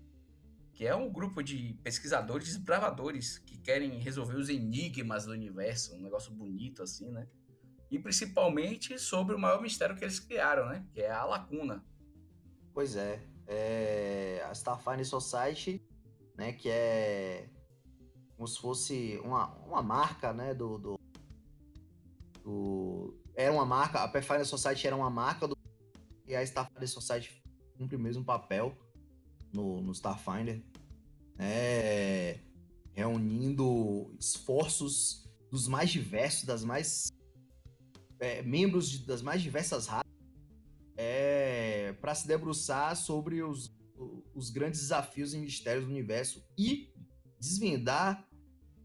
que é um grupo de pesquisadores desbravadores que querem resolver os enigmas do universo, um negócio bonito assim, né? E principalmente sobre o maior mistério que eles criaram, né? Que é a lacuna. Pois é. É... A Starfinder Society, né? Que é como se fosse uma, uma marca, né? Do, do, do... Era uma marca, a Pathfinder Society era uma marca do... e a Starfinder Society cumpre o mesmo papel no, no Starfinder. É, reunindo esforços dos mais diversos, das mais é, membros de, das mais diversas raças, para se debruçar sobre os, os grandes desafios e mistérios do universo e desvendar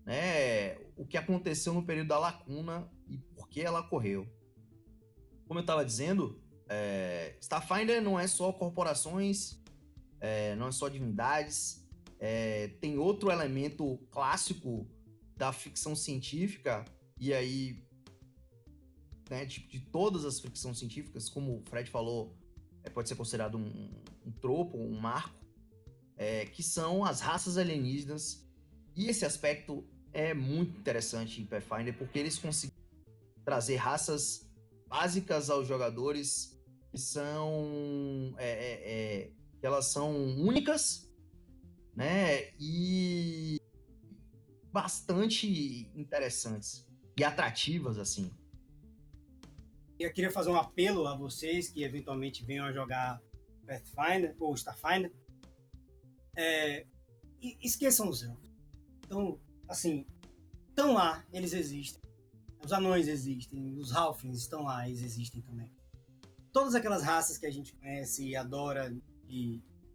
né, o que aconteceu no período da lacuna e por que ela ocorreu. Como eu estava dizendo, é, Starfinder não é só corporações, é, não é só divindades, é, tem outro elemento clássico da ficção científica, e aí, né, de, de todas as ficções científicas, como o Fred falou, é, pode ser considerado um, um tropo, um marco, é, que são as raças alienígenas. E esse aspecto é muito interessante em Pathfinder, porque eles conseguem trazer raças básicas aos jogadores que são. É, é, é que elas são únicas, né? E bastante interessantes e atrativas, assim. Eu queria fazer um apelo a vocês que eventualmente venham a jogar Pathfinder ou Starfinder. É, esqueçam os elfos. Então, assim, estão lá, eles existem. Os anões existem, os halflings estão lá, eles existem também. Todas aquelas raças que a gente conhece e adora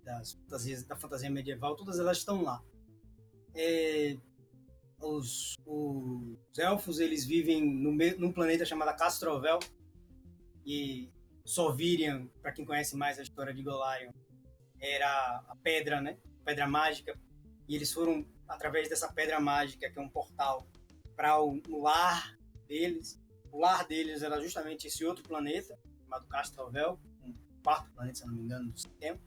das fantasias, da fantasia medieval, todas elas estão lá. É, os, os, elfos eles vivem no, num planeta chamado Castrovel e Sovirian, para quem conhece mais a história de Golarion, era a pedra, né? Pedra mágica. E eles foram através dessa pedra mágica, que é um portal, para o, lar deles. O lar deles era justamente esse outro planeta, chamado Castrovel, um quarto planeta, se não me engano, do sistema.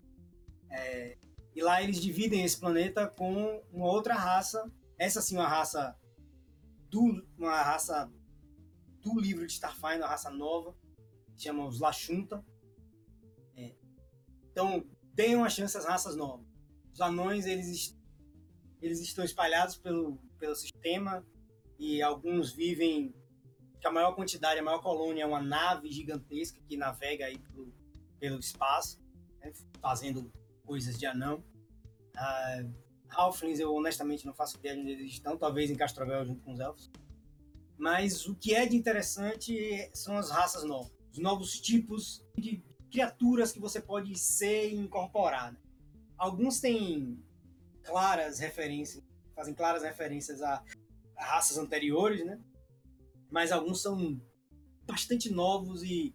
É, e lá eles dividem esse planeta com uma outra raça, essa sim uma raça do uma raça do livro de Starfinder, uma raça nova, chama os Lashunta. É, então, deem uma chance às raças novas. Os anões, eles, eles estão espalhados pelo, pelo sistema e alguns vivem que a maior quantidade, a maior colônia é uma nave gigantesca que navega aí pelo, pelo espaço, né, fazendo coisas de anão. Uh, Halflings eu honestamente não faço ideia de onde eles estão, talvez em Castrovel junto com os elfos. Mas o que é de interessante são as raças novas, os novos tipos de criaturas que você pode ser e incorporar. Né? Alguns têm claras referências, fazem claras referências a, a raças anteriores, né? Mas alguns são bastante novos e,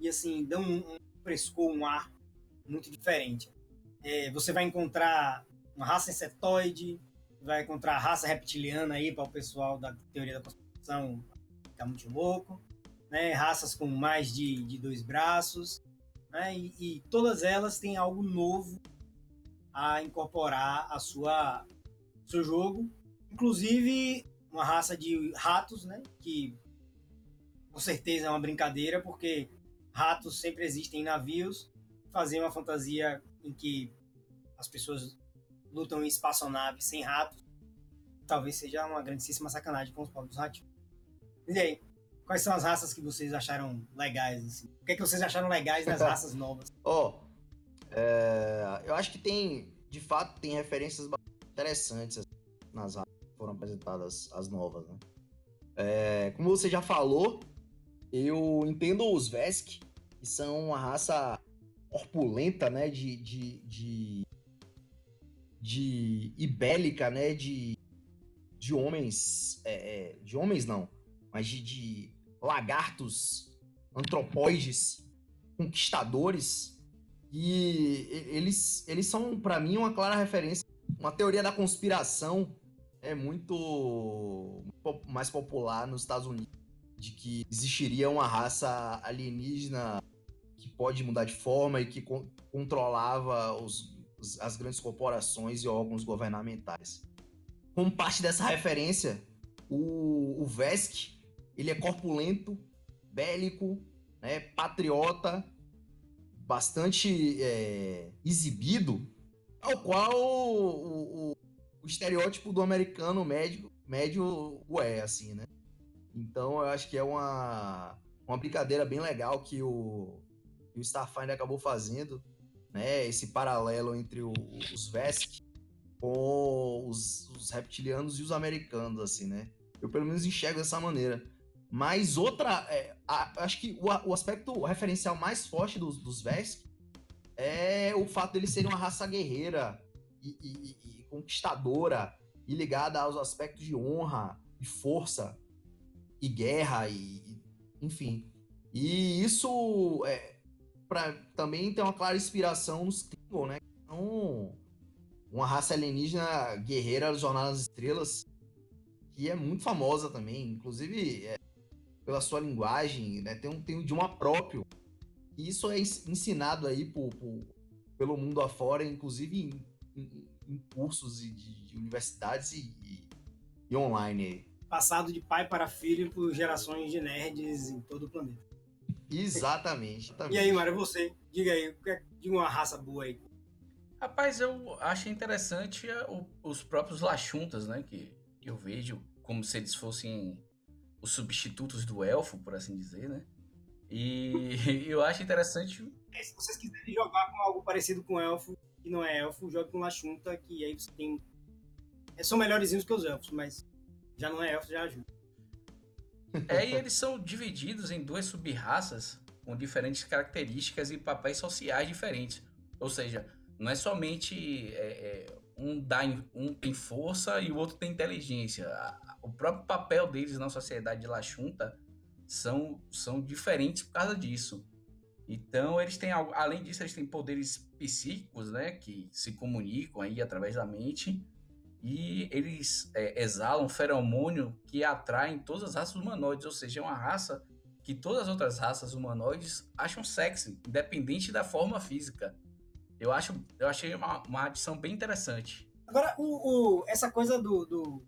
e assim, dão um, um frescor, um ar muito diferente. É, você vai encontrar uma raça insetoide, vai encontrar a raça reptiliana aí para o pessoal da teoria da conspiração ficar muito louco, né? Raças com mais de, de dois braços, né? E, e, todas elas têm algo novo a incorporar a sua seu jogo, inclusive uma raça de ratos, né? Que com certeza é uma brincadeira porque ratos sempre existem em navios fazer uma fantasia em que as pessoas lutam em espaçonaves sem ratos, talvez seja uma grandíssima sacanagem com os povos ratinhos. E aí, quais são as raças que vocês acharam legais? Assim? O que, é que vocês acharam legais das raças novas? Ó, oh, é, eu acho que tem, de fato, tem referências interessantes assim, nas raças que foram apresentadas, as novas, né? É, como você já falou, eu entendo os Vesk, que são uma raça corpulenta, né? De, de, de, de ibélica, né? De, de homens. É, é, de homens não, mas de, de lagartos antropóides, conquistadores. E eles, eles são, para mim, uma clara referência. Uma teoria da conspiração é muito mais popular nos Estados Unidos. De que existiria uma raça alienígena que pode mudar de forma e que con controlava os, os, as grandes corporações e órgãos governamentais. Como parte dessa referência, o, o ele é corpulento, bélico, né, patriota, bastante é, exibido, ao qual o, o, o, estereótipo do americano médio, médio o é, assim, né? Então eu acho que é uma, uma brincadeira bem legal que o, que o Starfinder acabou fazendo, né? Esse paralelo entre o, os Vesk com os, os reptilianos e os americanos, assim, né? Eu pelo menos enxergo dessa maneira. Mas outra. É, a, acho que o, o, aspecto referencial mais forte dos, dos Vesk é o fato deles serem uma raça guerreira e, e, e, conquistadora e ligada aos aspectos de honra e força e guerra e, enfim. E isso é, pra, também tem uma clara inspiração nos Klingon, né? Então, uma raça alienígena guerreira Jornada das Estrelas que é muito famosa também, inclusive é, pela sua linguagem, né? Tem um, tem um idioma próprio. E isso é ensinado aí por, por pelo mundo afora, inclusive em, em, em cursos de, de universidades e, e, e online. Passado de pai para filho por gerações de nerds em todo o planeta. Exatamente. exatamente. E aí, Mário, você? Diga aí, é, diga uma raça boa aí. Rapaz, eu acho interessante os próprios Lachuntas, né? Que eu vejo como se eles fossem os substitutos do elfo, por assim dizer, né? E eu acho interessante. É, se vocês quiserem jogar com algo parecido com elfo, que não é elfo, jogue com Lachunta, que aí você tem. É, são melhores que os elfos, mas já não é elfo, já ajuda. É, e eles são divididos em duas sub-raças com diferentes características e papéis sociais diferentes. Ou seja, não é somente é, é, um, dá, um tem força e o outro tem inteligência. O próprio papel deles na sociedade de Lachunta são, são diferentes por causa disso. Então, eles têm, além disso, eles têm poderes psíquicos, né, que se comunicam aí através da mente, e eles é, exalam feromônio que atrai todas as raças humanoides, ou seja, é uma raça que todas as outras raças humanoides acham sexy, independente da forma física. Eu acho, eu achei uma, uma adição bem interessante. Agora, o, o, essa coisa do, do,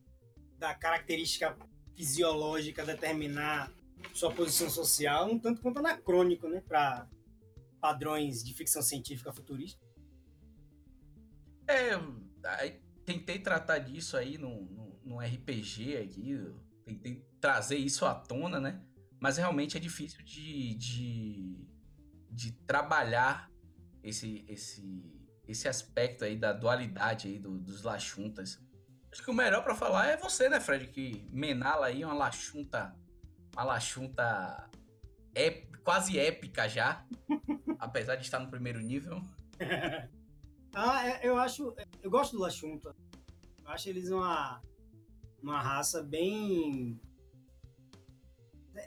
da característica fisiológica determinar sua posição social um tanto quanto anacrônico, né, para padrões de ficção científica futurista. É, tentei tratar disso aí no, no, no RPG aqui, tentei trazer isso à tona, né? Mas realmente é difícil de, de, de trabalhar esse, esse, esse aspecto aí da dualidade aí do, dos Lachuntas. Acho que o melhor para falar é você, né, Fred? Que Menala aí é uma Lachunta, uma Lachunta ép, quase épica já, apesar de estar no primeiro nível. ah, é, eu acho, eu gosto do Lachunta. Eu acho eles uma, uma raça bem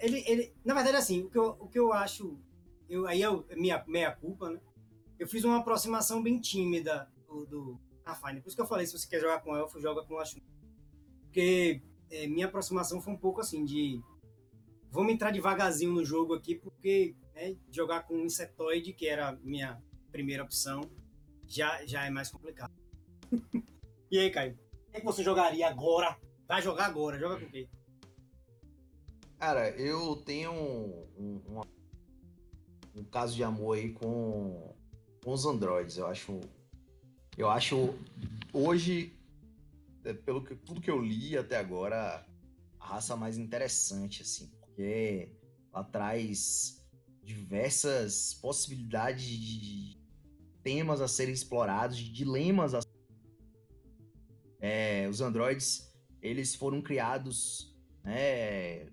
ele, ele, na verdade, assim, o que eu, o que eu acho, eu, aí é minha meia culpa, né? eu fiz uma aproximação bem tímida do, do Pathfinder. Por isso que eu falei, se você quer jogar com Elfo, joga com Lashun. Porque é, minha aproximação foi um pouco assim, de... Vamos entrar devagarzinho no jogo aqui, porque né, jogar com um insetoide, que era a minha primeira opção, já, já é mais complicado. e aí, Caio? O que, é que você jogaria agora? Vai jogar agora, joga com quê? Cara, eu tenho um, um, um, caso de amor aí com com os androides. Eu acho. Eu acho hoje, é, pelo que tudo que eu li até agora, a raça mais interessante, assim, porque ela traz diversas possibilidades de temas a serem explorados, de dilemas a é, os androides eles foram criados né,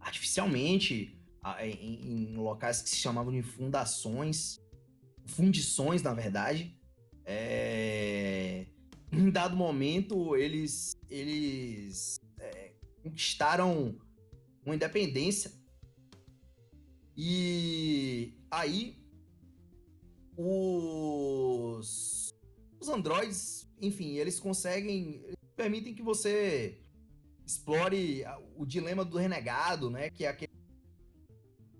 artificialmente em, em, locais que se chamavam de fundações fundições, na verdade. É... Em dado momento, eles, eles é, conquistaram uma independência. E aí, os, os androides, enfim, eles conseguem, eles permitem que você explore o dilema do renegado, né? Que é aquele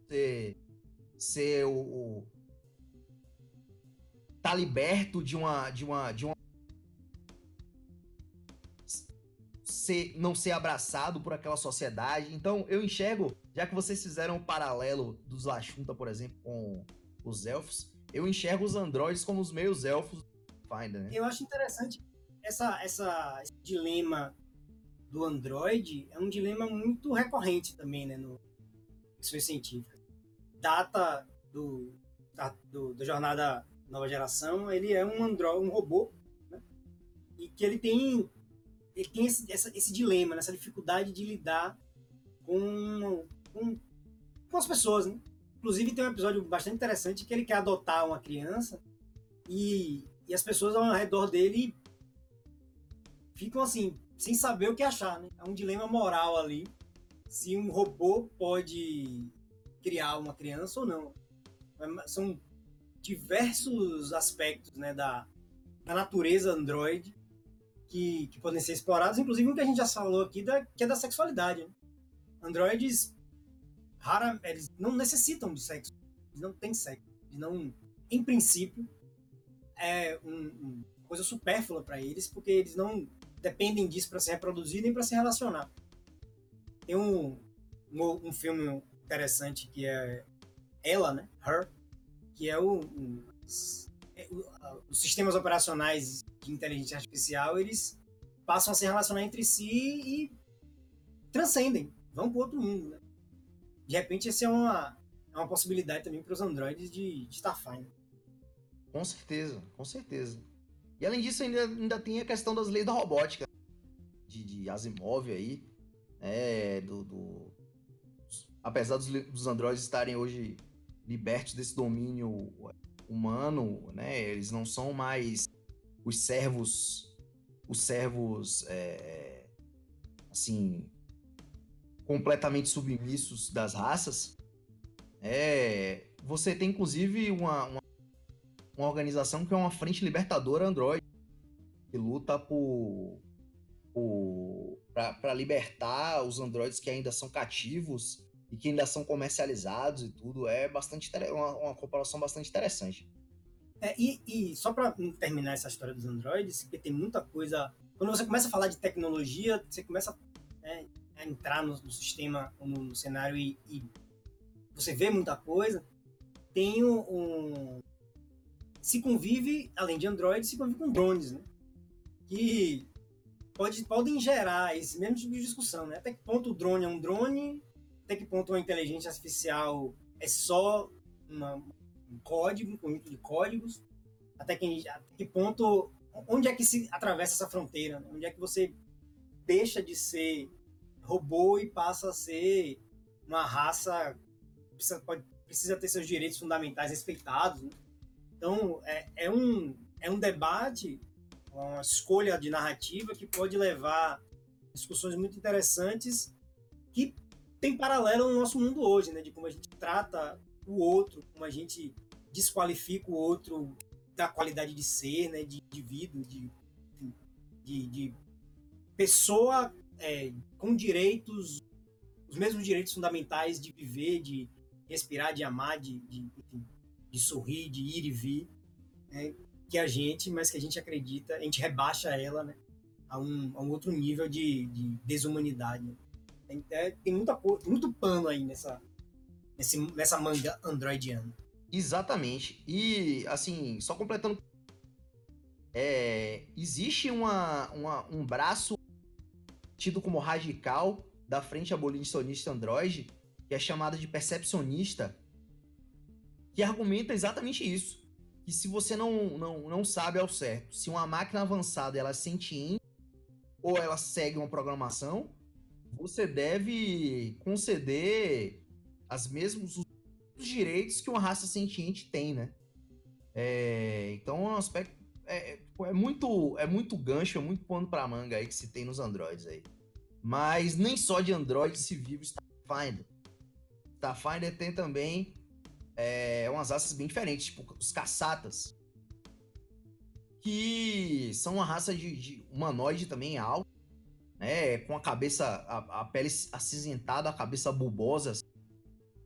ser, ser o, tá liberto de uma de uma de uma ser, não ser abraçado por aquela sociedade. Então, eu enxergo, já que vocês fizeram um paralelo dos Lachunta, por exemplo, com os elfos, eu enxergo os androides como os meios elfos Finder, né? Eu acho interessante essa, essa, esse dilema do android é um dilema muito recorrente também, né, no ficção científica. Data do, da, do, da jornada nova geração, ele é um android, um robô, né? e que ele tem ele tem esse, essa, esse dilema, né? essa dificuldade de lidar com, com, com as pessoas, né? Inclusive tem um episódio bastante interessante que ele quer adotar uma criança e, e as pessoas ao redor dele ficam assim, sem saber o que achar, né? É um dilema moral ali, se um robô pode criar uma criança ou não. São diversos aspectos né, da, da natureza Android que, que podem ser explorados, inclusive o que a gente já falou aqui, da, que é da sexualidade. Né? Androids rara, eles não necessitam de sexo, eles não têm sexo, eles não, em princípio, é um coisa supérflua para eles, porque eles não dependem disso para se reproduzir nem para se relacionar. Tem um, um, um, filme interessante que é Ela, né? Her, que é o, um, é, os sistemas operacionais de inteligência artificial, eles passam a se relacionar entre si e transcendem, vão para outro mundo. Né? De repente, essa é uma, é uma possibilidade também para os androides de, de Starfinder. Com certeza, com certeza. E além disso, ainda, ainda tem a questão das leis da robótica, de, de Asimov aí, é, do, do, apesar dos, dos androides estarem hoje libertos desse domínio humano, né? Eles não são mais os servos, os servos, é, assim, completamente submissos das raças. É, você tem inclusive uma, uma, uma organização que é uma frente libertadora Android que luta por, por para libertar os androides que ainda são cativos e que ainda são comercializados e tudo, é bastante uma, uma comparação bastante interessante. É, e, e, só para terminar essa história dos androides, porque tem muita coisa. Quando você começa a falar de tecnologia, você começa é, a entrar no, no sistema, no, no cenário e, e, você vê muita coisa. Tem um, um, se convive, além de androides, se convive com drones, né? Que pode, podem gerar esse mesmo tipo de discussão, né? Até que ponto o drone é um drone até que ponto uma inteligência artificial é só uma, um código, um conjunto de códigos, até que, até que ponto, onde é que se atravessa essa fronteira, né? onde é que você deixa de ser robô e passa a ser uma raça precisa, pode, precisa ter seus direitos fundamentais respeitados. Né? Então, é, é, um, é um debate, uma escolha de narrativa que pode levar discussões muito interessantes que tem paralelo no nosso mundo hoje, né? De como a gente trata o outro, como a gente desqualifica o outro da qualidade de ser, né? De indivíduo, de, de, de pessoa é, com direitos, os mesmos direitos fundamentais de viver, de respirar, de amar, de, de, de sorrir, de ir e vir, né? que a gente, mas que a gente acredita, a gente rebaixa ela, né? A um, a um outro nível de, de desumanidade. Né? Tem, é, tem muita, muito pano aí nessa, nesse, nessa manga androidiana. Exatamente. E, assim, só completando. É, existe uma, uma, um braço tido como radical da frente abolicionista Android, que é chamada de percepcionista, que argumenta exatamente isso. Que se você não, não, não sabe ao certo se uma máquina avançada ela é sentiente ou ela segue uma programação, você deve conceder as mesmos os direitos que uma raça sentiente tem, né? É, então é um aspecto é, é, muito é muito gancho, é muito pano para manga aí que se tem nos androids aí. Mas nem só de android se vive Starfinder. Starfinder tem também é, umas raças bem diferentes, tipo os caçatas, que são uma raça de, de humanoide também alto, né? Com a cabeça, a, a pele acinzentada, a cabeça bulbosa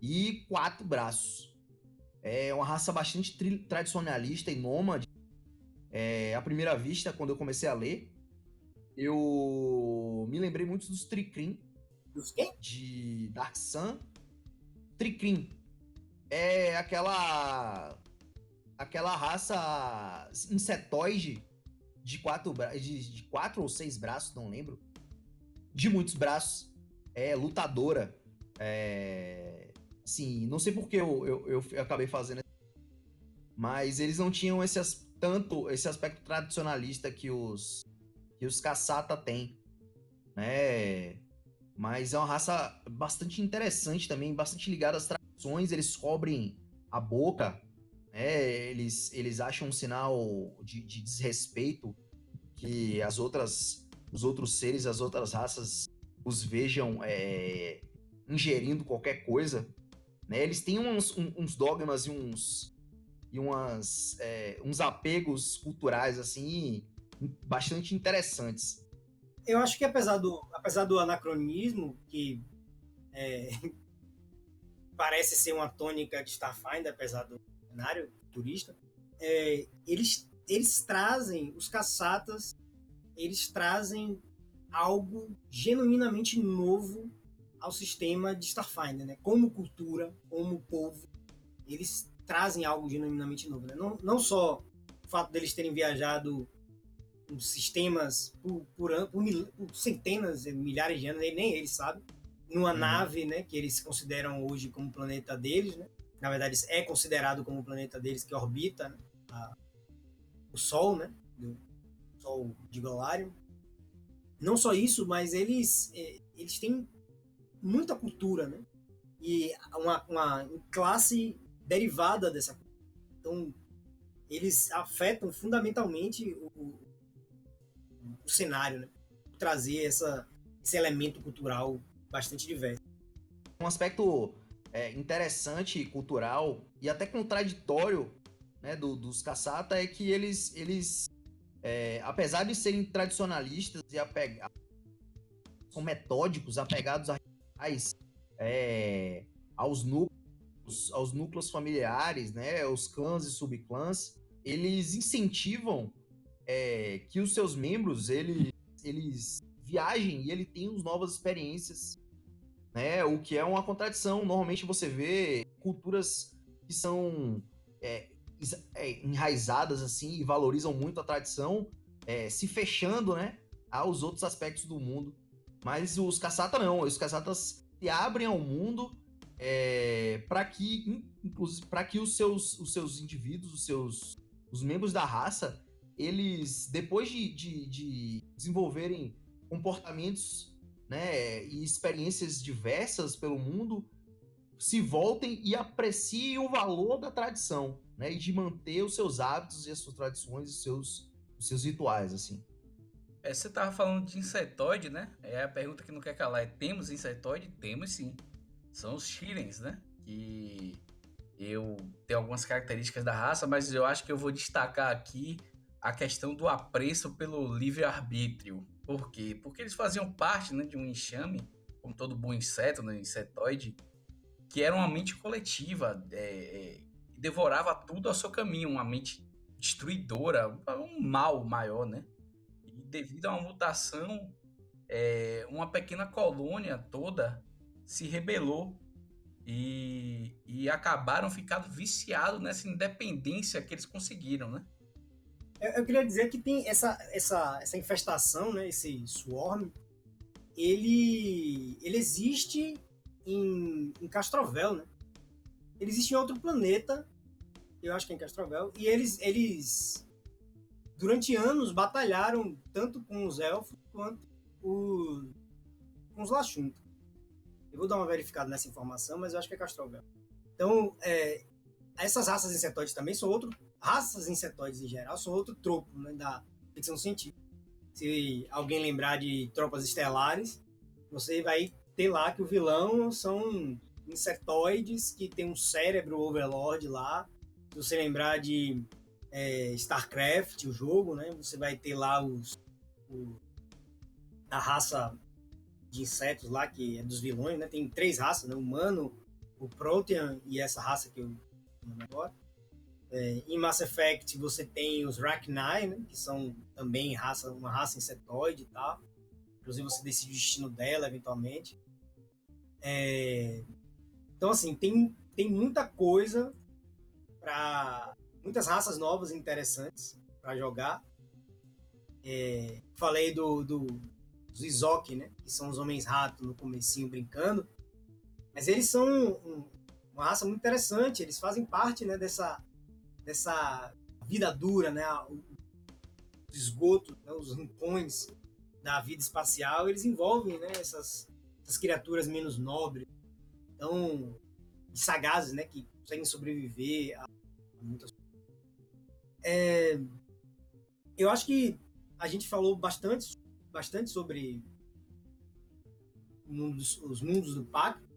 e quatro braços. É uma raça bastante tradicionalista e nômade. É, à primeira vista, quando eu comecei a ler, eu me lembrei muito dos Tricrim. Dos quê? De Dark Sun. Tricrim. É aquela. Aquela raça insetoide de quatro, de, de quatro ou seis braços, não lembro de muitos braços, é lutadora. É, assim, não sei porque eu, eu, eu acabei fazendo, mas eles não tinham esse tanto esse aspecto tradicionalista que os que os caçata têm, né? Mas é uma raça bastante interessante também, bastante ligada às tradições. Eles cobrem a boca, né? Eles, eles acham um sinal de, de desrespeito que as outras, os outros seres, as outras raças os vejam é, ingerindo qualquer coisa. Né? Eles têm uns, uns dogmas e uns e umas, é, uns apegos culturais assim bastante interessantes. Eu acho que apesar do, apesar do anacronismo, que é, parece ser uma tônica de Starfinder, apesar do cenário turista, é, eles, eles trazem, os caçatas, eles trazem algo genuinamente novo ao sistema de Starfinder, né? Como cultura, como povo, eles trazem algo genuinamente novo, né? Não, não só o fato deles terem viajado sistemas por, por, por, por centenas, milhares de anos, nem eles sabem, numa uhum. nave, né, que eles consideram hoje como planeta deles, né? Na verdade, é considerado como o planeta deles que orbita né, a, o Sol, né? Do Sol de Golarion. Não só isso, mas eles é, eles têm muita cultura, né? E uma, uma classe derivada dessa cultura. Então, eles afetam fundamentalmente o, o cenário, né? Trazer essa, esse elemento cultural bastante diverso. Um aspecto é, interessante, cultural e até contraditório né, do, dos caçata é que eles, eles é, apesar de serem tradicionalistas e apegados, são metódicos, apegados a é, aos núcleos, aos núcleos familiares, né, os clãs e subclãs, eles incentivam é, que os seus membros eles, eles viajem e ele tenham novas experiências, né? O que é uma contradição. Normalmente você vê culturas que são é, enraizadas assim e valorizam muito a tradição, é, se fechando, né, aos outros aspectos do mundo. Mas os caçatas não, os caçatas se abrem ao mundo é, para que, para que os seus, os seus indivíduos, os seus, os membros da raça, eles, depois de, de, de desenvolverem comportamentos né, e experiências diversas pelo mundo, se voltem e apreciem o valor da tradição, né, e de manter os seus hábitos e as suas tradições e os seus, os seus rituais, assim. É, você tava falando de insetoide, né? É a pergunta que não quer calar. É, temos insetoide? Temos sim. São os Shirens, né? Que eu tenho algumas características da raça, mas eu acho que eu vou destacar aqui a questão do apreço pelo livre-arbítrio. Por quê? Porque eles faziam parte né, de um enxame, como todo bom inseto, né, insetoide, que era uma mente coletiva, é, é, devorava tudo ao seu caminho, uma mente destruidora, um mal maior, né? E devido a uma mutação, é, uma pequena colônia toda se rebelou e, e acabaram ficando viciados nessa independência que eles conseguiram, né? Eu, eu, queria dizer que tem essa, essa, essa infestação, né, esse swarm, ele, ele existe em, em Castrovel, né? Ele existe em outro planeta, eu acho que é em Castrovel, e eles, eles durante anos batalharam tanto com os elfos quanto os, com os Lachunta. Eu vou dar uma verificada nessa informação, mas eu acho que é Castrovel. Então, é, essas raças insetóides também são outro raças insetóides em geral são outro tropo né, da ficção científica. Se alguém lembrar de Tropas Estelares, você vai ter lá que o vilão são insetoides que tem um cérebro overlord lá. Você lembrar de é, StarCraft, o jogo, né, você vai ter lá os, o, a raça de insetos lá, que é dos vilões, né? Tem três raças, né? O humano, o Protean e essa raça que eu não agora. É, em Mass Effect você tem os Rachni, né, que são também raça, uma raça insetoide e tal. Inclusive você decide o destino dela eventualmente. É, então assim, tem, tem muita coisa para muitas raças novas e interessantes para jogar. É, falei do, do, dos Izok, né, que são os homens-rato no comecinho brincando. Mas eles são um, uma raça muito interessante, eles fazem parte né, dessa dessa vida dura, né? esgotos, né, os rincões da vida espacial, eles envolvem né, essas, essas criaturas menos nobres, sagazes, né, que conseguem sobreviver a, muitas é, eu acho que a gente falou bastante, bastante sobre mundos, os mundos do pacto.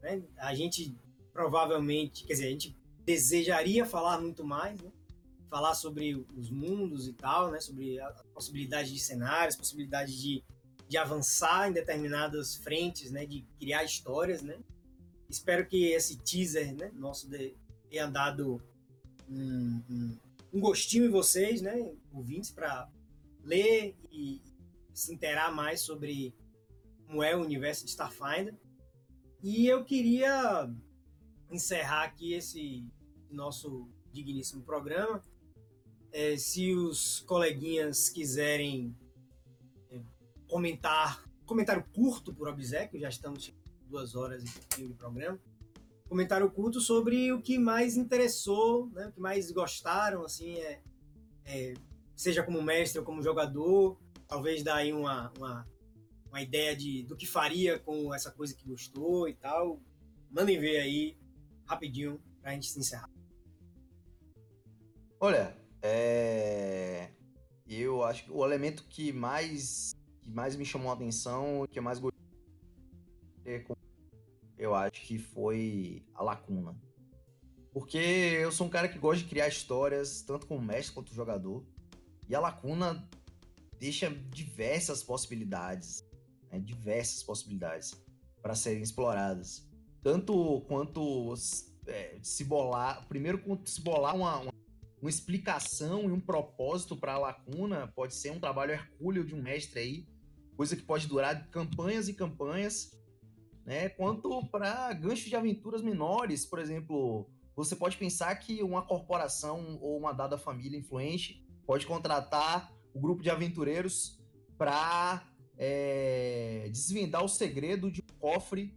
Né? A gente provavelmente, quer dizer, a gente desejaria falar muito mais, né? falar sobre os mundos e tal, né? sobre a possibilidade de cenários, possibilidade de, de avançar em determinadas frentes, né? de criar histórias. Né? Espero que esse teaser né? nosso de, tenha dado um, um, um gostinho em vocês, né? ouvintes, para ler e se interar mais sobre como é o universo de Starfinder. E eu queria encerrar aqui esse nosso digníssimo programa. É, se os coleguinhas quiserem é, comentar, comentário curto por obséquio, já estamos duas horas de programa. Comentário curto sobre o que mais interessou, né, o que mais gostaram, assim, é, é seja como mestre ou como jogador, talvez daí uma, uma, uma ideia de, do que faria com essa coisa que gostou e tal. Mandem ver aí, rapidinho, pra gente se encerrar. Olha, é... eu acho que o elemento que mais, que mais me chamou a atenção, que eu mais gostei, eu acho que foi a lacuna. Porque eu sou um cara que gosta de criar histórias, tanto como mestre quanto jogador. E a lacuna deixa diversas possibilidades, né? diversas possibilidades para serem exploradas. Tanto quanto é, se bolar, primeiro quanto se bolar uma, uma, uma explicação e um propósito para a lacuna, pode ser um trabalho hercúleo de um mestre aí, coisa que pode durar campanhas e campanhas, né? Quanto para ganchos de aventuras menores, por exemplo, você pode pensar que uma corporação ou uma dada família influente pode contratar o grupo de aventureiros para é, desvendar o segredo de um cofre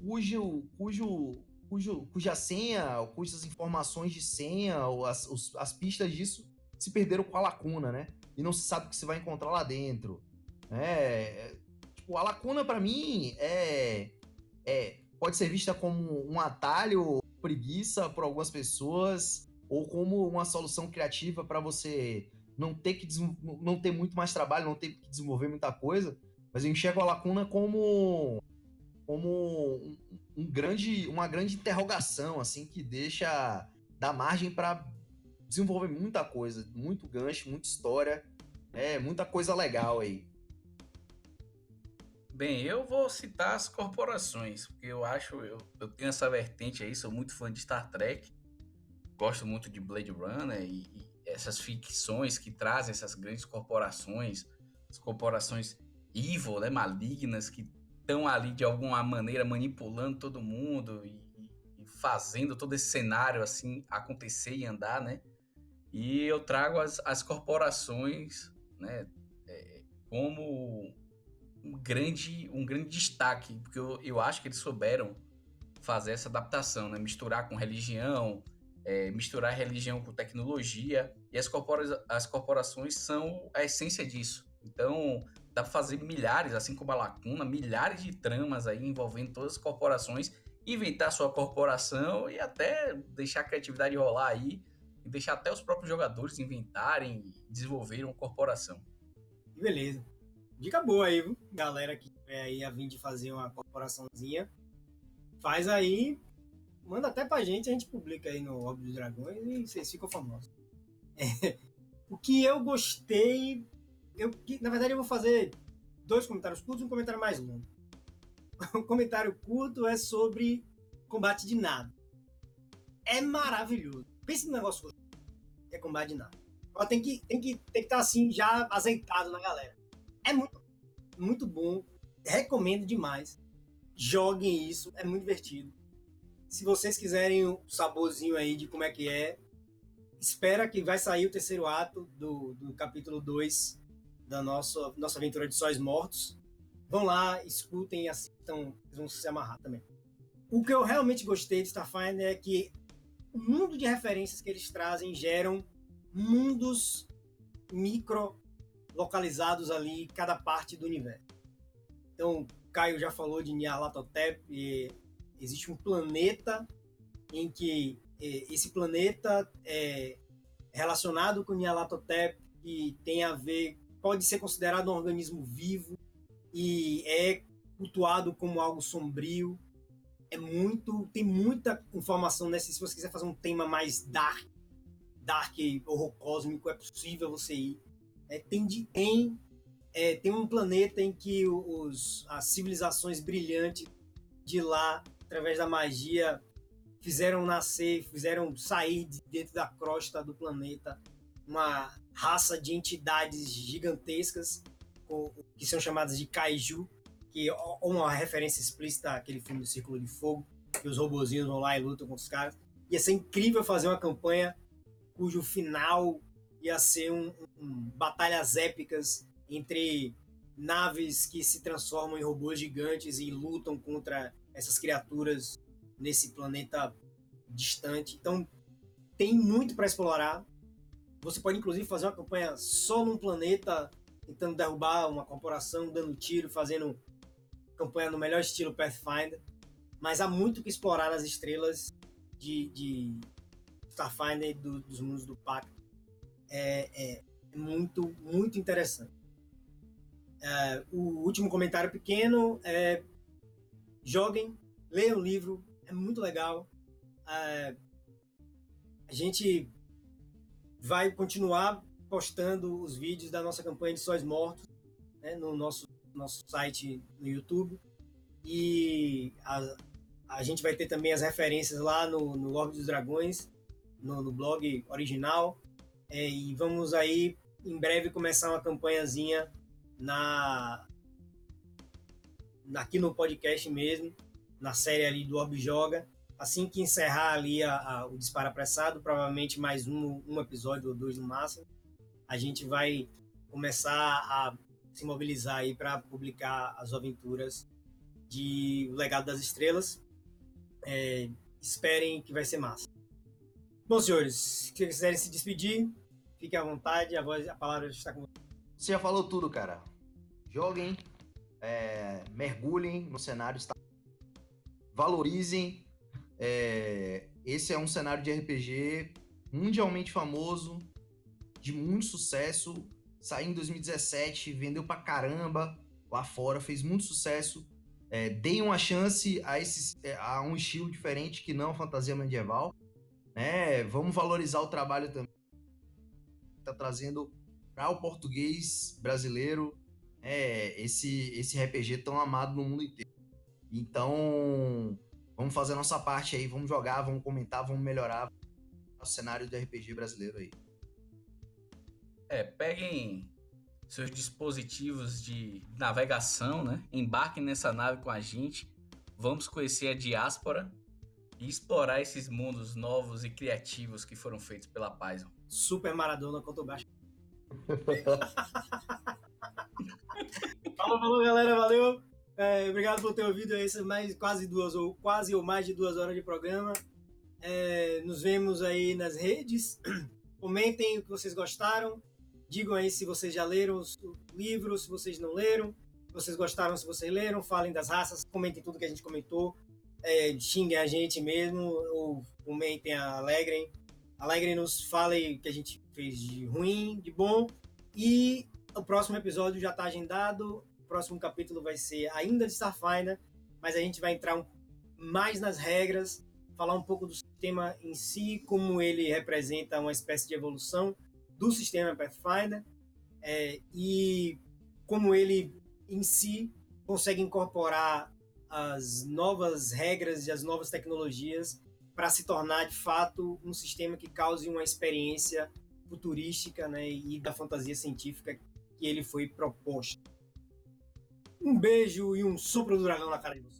cujo, cujo, cujo, cuja senha, cujas informações de senha, ou as, os, as pistas disso se perderam com a lacuna, né? E não se sabe o que você vai encontrar lá dentro. É, tipo, a lacuna para mim é, é pode ser vista como um atalho, preguiça por algumas pessoas, ou como uma solução criativa para você não ter que não ter muito mais trabalho, não ter que desenvolver muita coisa, mas eu enxergo a lacuna como como um, um grande uma grande interrogação assim que deixa dá margem para desenvolver muita coisa, muito gancho, muita história, é muita coisa legal aí. Bem, eu vou citar as corporações, porque eu acho, eu, eu tenho essa vertente aí, sou muito fã de Star Trek, gosto muito de Blade Runner e, e essas ficções que trazem essas grandes corporações, as corporações evil, né, malignas, que estão ali de alguma maneira manipulando todo mundo e, e, fazendo todo esse cenário assim acontecer e andar, né? E eu trago as, as corporações, né, é, como um grande, um grande destaque, porque eu, eu acho que eles souberam fazer essa adaptação, né? Misturar com religião, é, misturar religião com tecnologia, e as, corpora as corporações são a essência disso. Então, dá para fazer milhares, assim como a Lacuna, milhares de tramas aí envolvendo todas as corporações, inventar sua corporação e até deixar a criatividade rolar aí, e deixar até os próprios jogadores inventarem e desenvolverem uma corporação. Beleza. Dica boa aí, viu? Galera que é aí a vir de fazer uma corporaçãozinha, faz aí Manda até pra gente, a gente publica aí no Óbvio dos Dragões e vocês ficam famosos. É, o que eu gostei. Eu, na verdade, eu vou fazer dois comentários curtos e um comentário mais longo. O comentário curto é sobre combate de nada. É maravilhoso. Pense no negócio que é combate de nada. Tem que, tem que tem que estar tá, assim, já azeitado na galera. É muito, muito bom. Recomendo demais. Joguem isso, é muito divertido. Se vocês quiserem o um saborzinho aí de como é que é, espera que vai sair o terceiro ato do, do capítulo 2 da nossa, nossa aventura de Sóis Mortos. Vão lá, escutem e assistam, vocês vão se amarrar também. O que eu realmente gostei de Starfinder é que o mundo de referências que eles trazem geram mundos micro localizados ali em cada parte do universo. Então, Caio já falou de Nyarlathotep, existe um planeta em que esse planeta é relacionado com Nyarlathotep e tem a ver, pode ser considerado um organismo vivo e é cultuado como algo sombrio. É muito, tem muita informação nessa. Se você quiser fazer um tema mais dark, dark horror cósmico, é possível você ir. É, tem, tem, é, tem um planeta em que os, as civilizações brilhantes de lá, através da magia, fizeram nascer, fizeram sair de dentro da crosta do planeta uma raça de entidades gigantescas que são chamadas de kaiju, que é uma referência explícita àquele filme do Círculo de Fogo, que os robozinhos vão lá e lutam com os caras. Ia ser incrível fazer uma campanha cujo final ia ser um, um batalhas épicas entre naves que se transformam em robôs gigantes e lutam contra essas criaturas nesse planeta distante. Então, tem muito para explorar. Você pode, inclusive, fazer uma campanha só num planeta, tentando derrubar uma corporação, dando tiro, fazendo campanha no melhor estilo Pathfinder. Mas há muito que explorar nas estrelas de, de Starfinder do, dos mundos do Pacto. É, é, muito, muito interessante. É, o último comentário pequeno é joguem, leiam o livro, é muito legal. É, a gente vai continuar postando os vídeos da nossa campanha de Sóis Mortos né, no nosso, nosso site no YouTube. E a, a gente vai ter também as referências lá no, no Orbe dos Dragões, no, no blog original. É, e vamos aí, em breve, começar uma campanhazinha na, aqui no podcast mesmo, na série ali do Orbe Joga. Assim que encerrar ali a, a, o Disparo Apressado, provavelmente mais um, um episódio ou dois no máximo, a gente vai começar a se mobilizar aí para publicar as aventuras de O Legado das Estrelas. É, esperem que vai ser massa. Bom, senhores, se quiserem se despedir, fiquem à vontade, a, voz, a palavra está com vocês. Você já falou tudo, cara. Joguem, é, mergulhem no cenário, valorizem é, esse é um cenário de RPG mundialmente famoso, de muito sucesso. Saiu em 2017, vendeu pra caramba lá fora, fez muito sucesso. É, deem uma chance a, esse, é, a um estilo diferente que não fantasia medieval. Né? Vamos valorizar o trabalho também. Tá trazendo para o português brasileiro é, esse, esse RPG tão amado no mundo inteiro. Então, Vamos fazer a nossa parte aí, vamos jogar, vamos comentar, vamos melhorar o cenário do RPG brasileiro aí. É, peguem seus dispositivos de navegação, né? Embarquem nessa nave com a gente. Vamos conhecer a diáspora e explorar esses mundos novos e criativos que foram feitos pela Python. Super Maradona contra o baixo. falou, falou, galera, valeu. É, obrigado por ter ouvido essas mais quase duas ou quase ou mais de duas horas de programa. É, nos vemos aí nas redes. Comentem o que vocês gostaram. Digam aí se vocês já leram os livros, se vocês não leram. Se vocês gostaram, se vocês leram. Falem das raças. Comentem tudo que a gente comentou. É, xinguem a gente mesmo. Ou comentem, alegrem. Alegrem nos. Falem o que a gente fez de ruim, de bom. E o próximo episódio já está agendado próximo capítulo vai ser ainda de Starfinder, mas a gente vai entrar mais nas regras, falar um pouco do sistema em si, como ele representa uma espécie de evolução do sistema Pathfinder é, e como ele em si consegue incorporar as novas regras e as novas tecnologias para se tornar de fato um sistema que cause uma experiência futurística né, e da fantasia científica que ele foi proposto. Um beijo e um sopro do dragão na cara de vocês.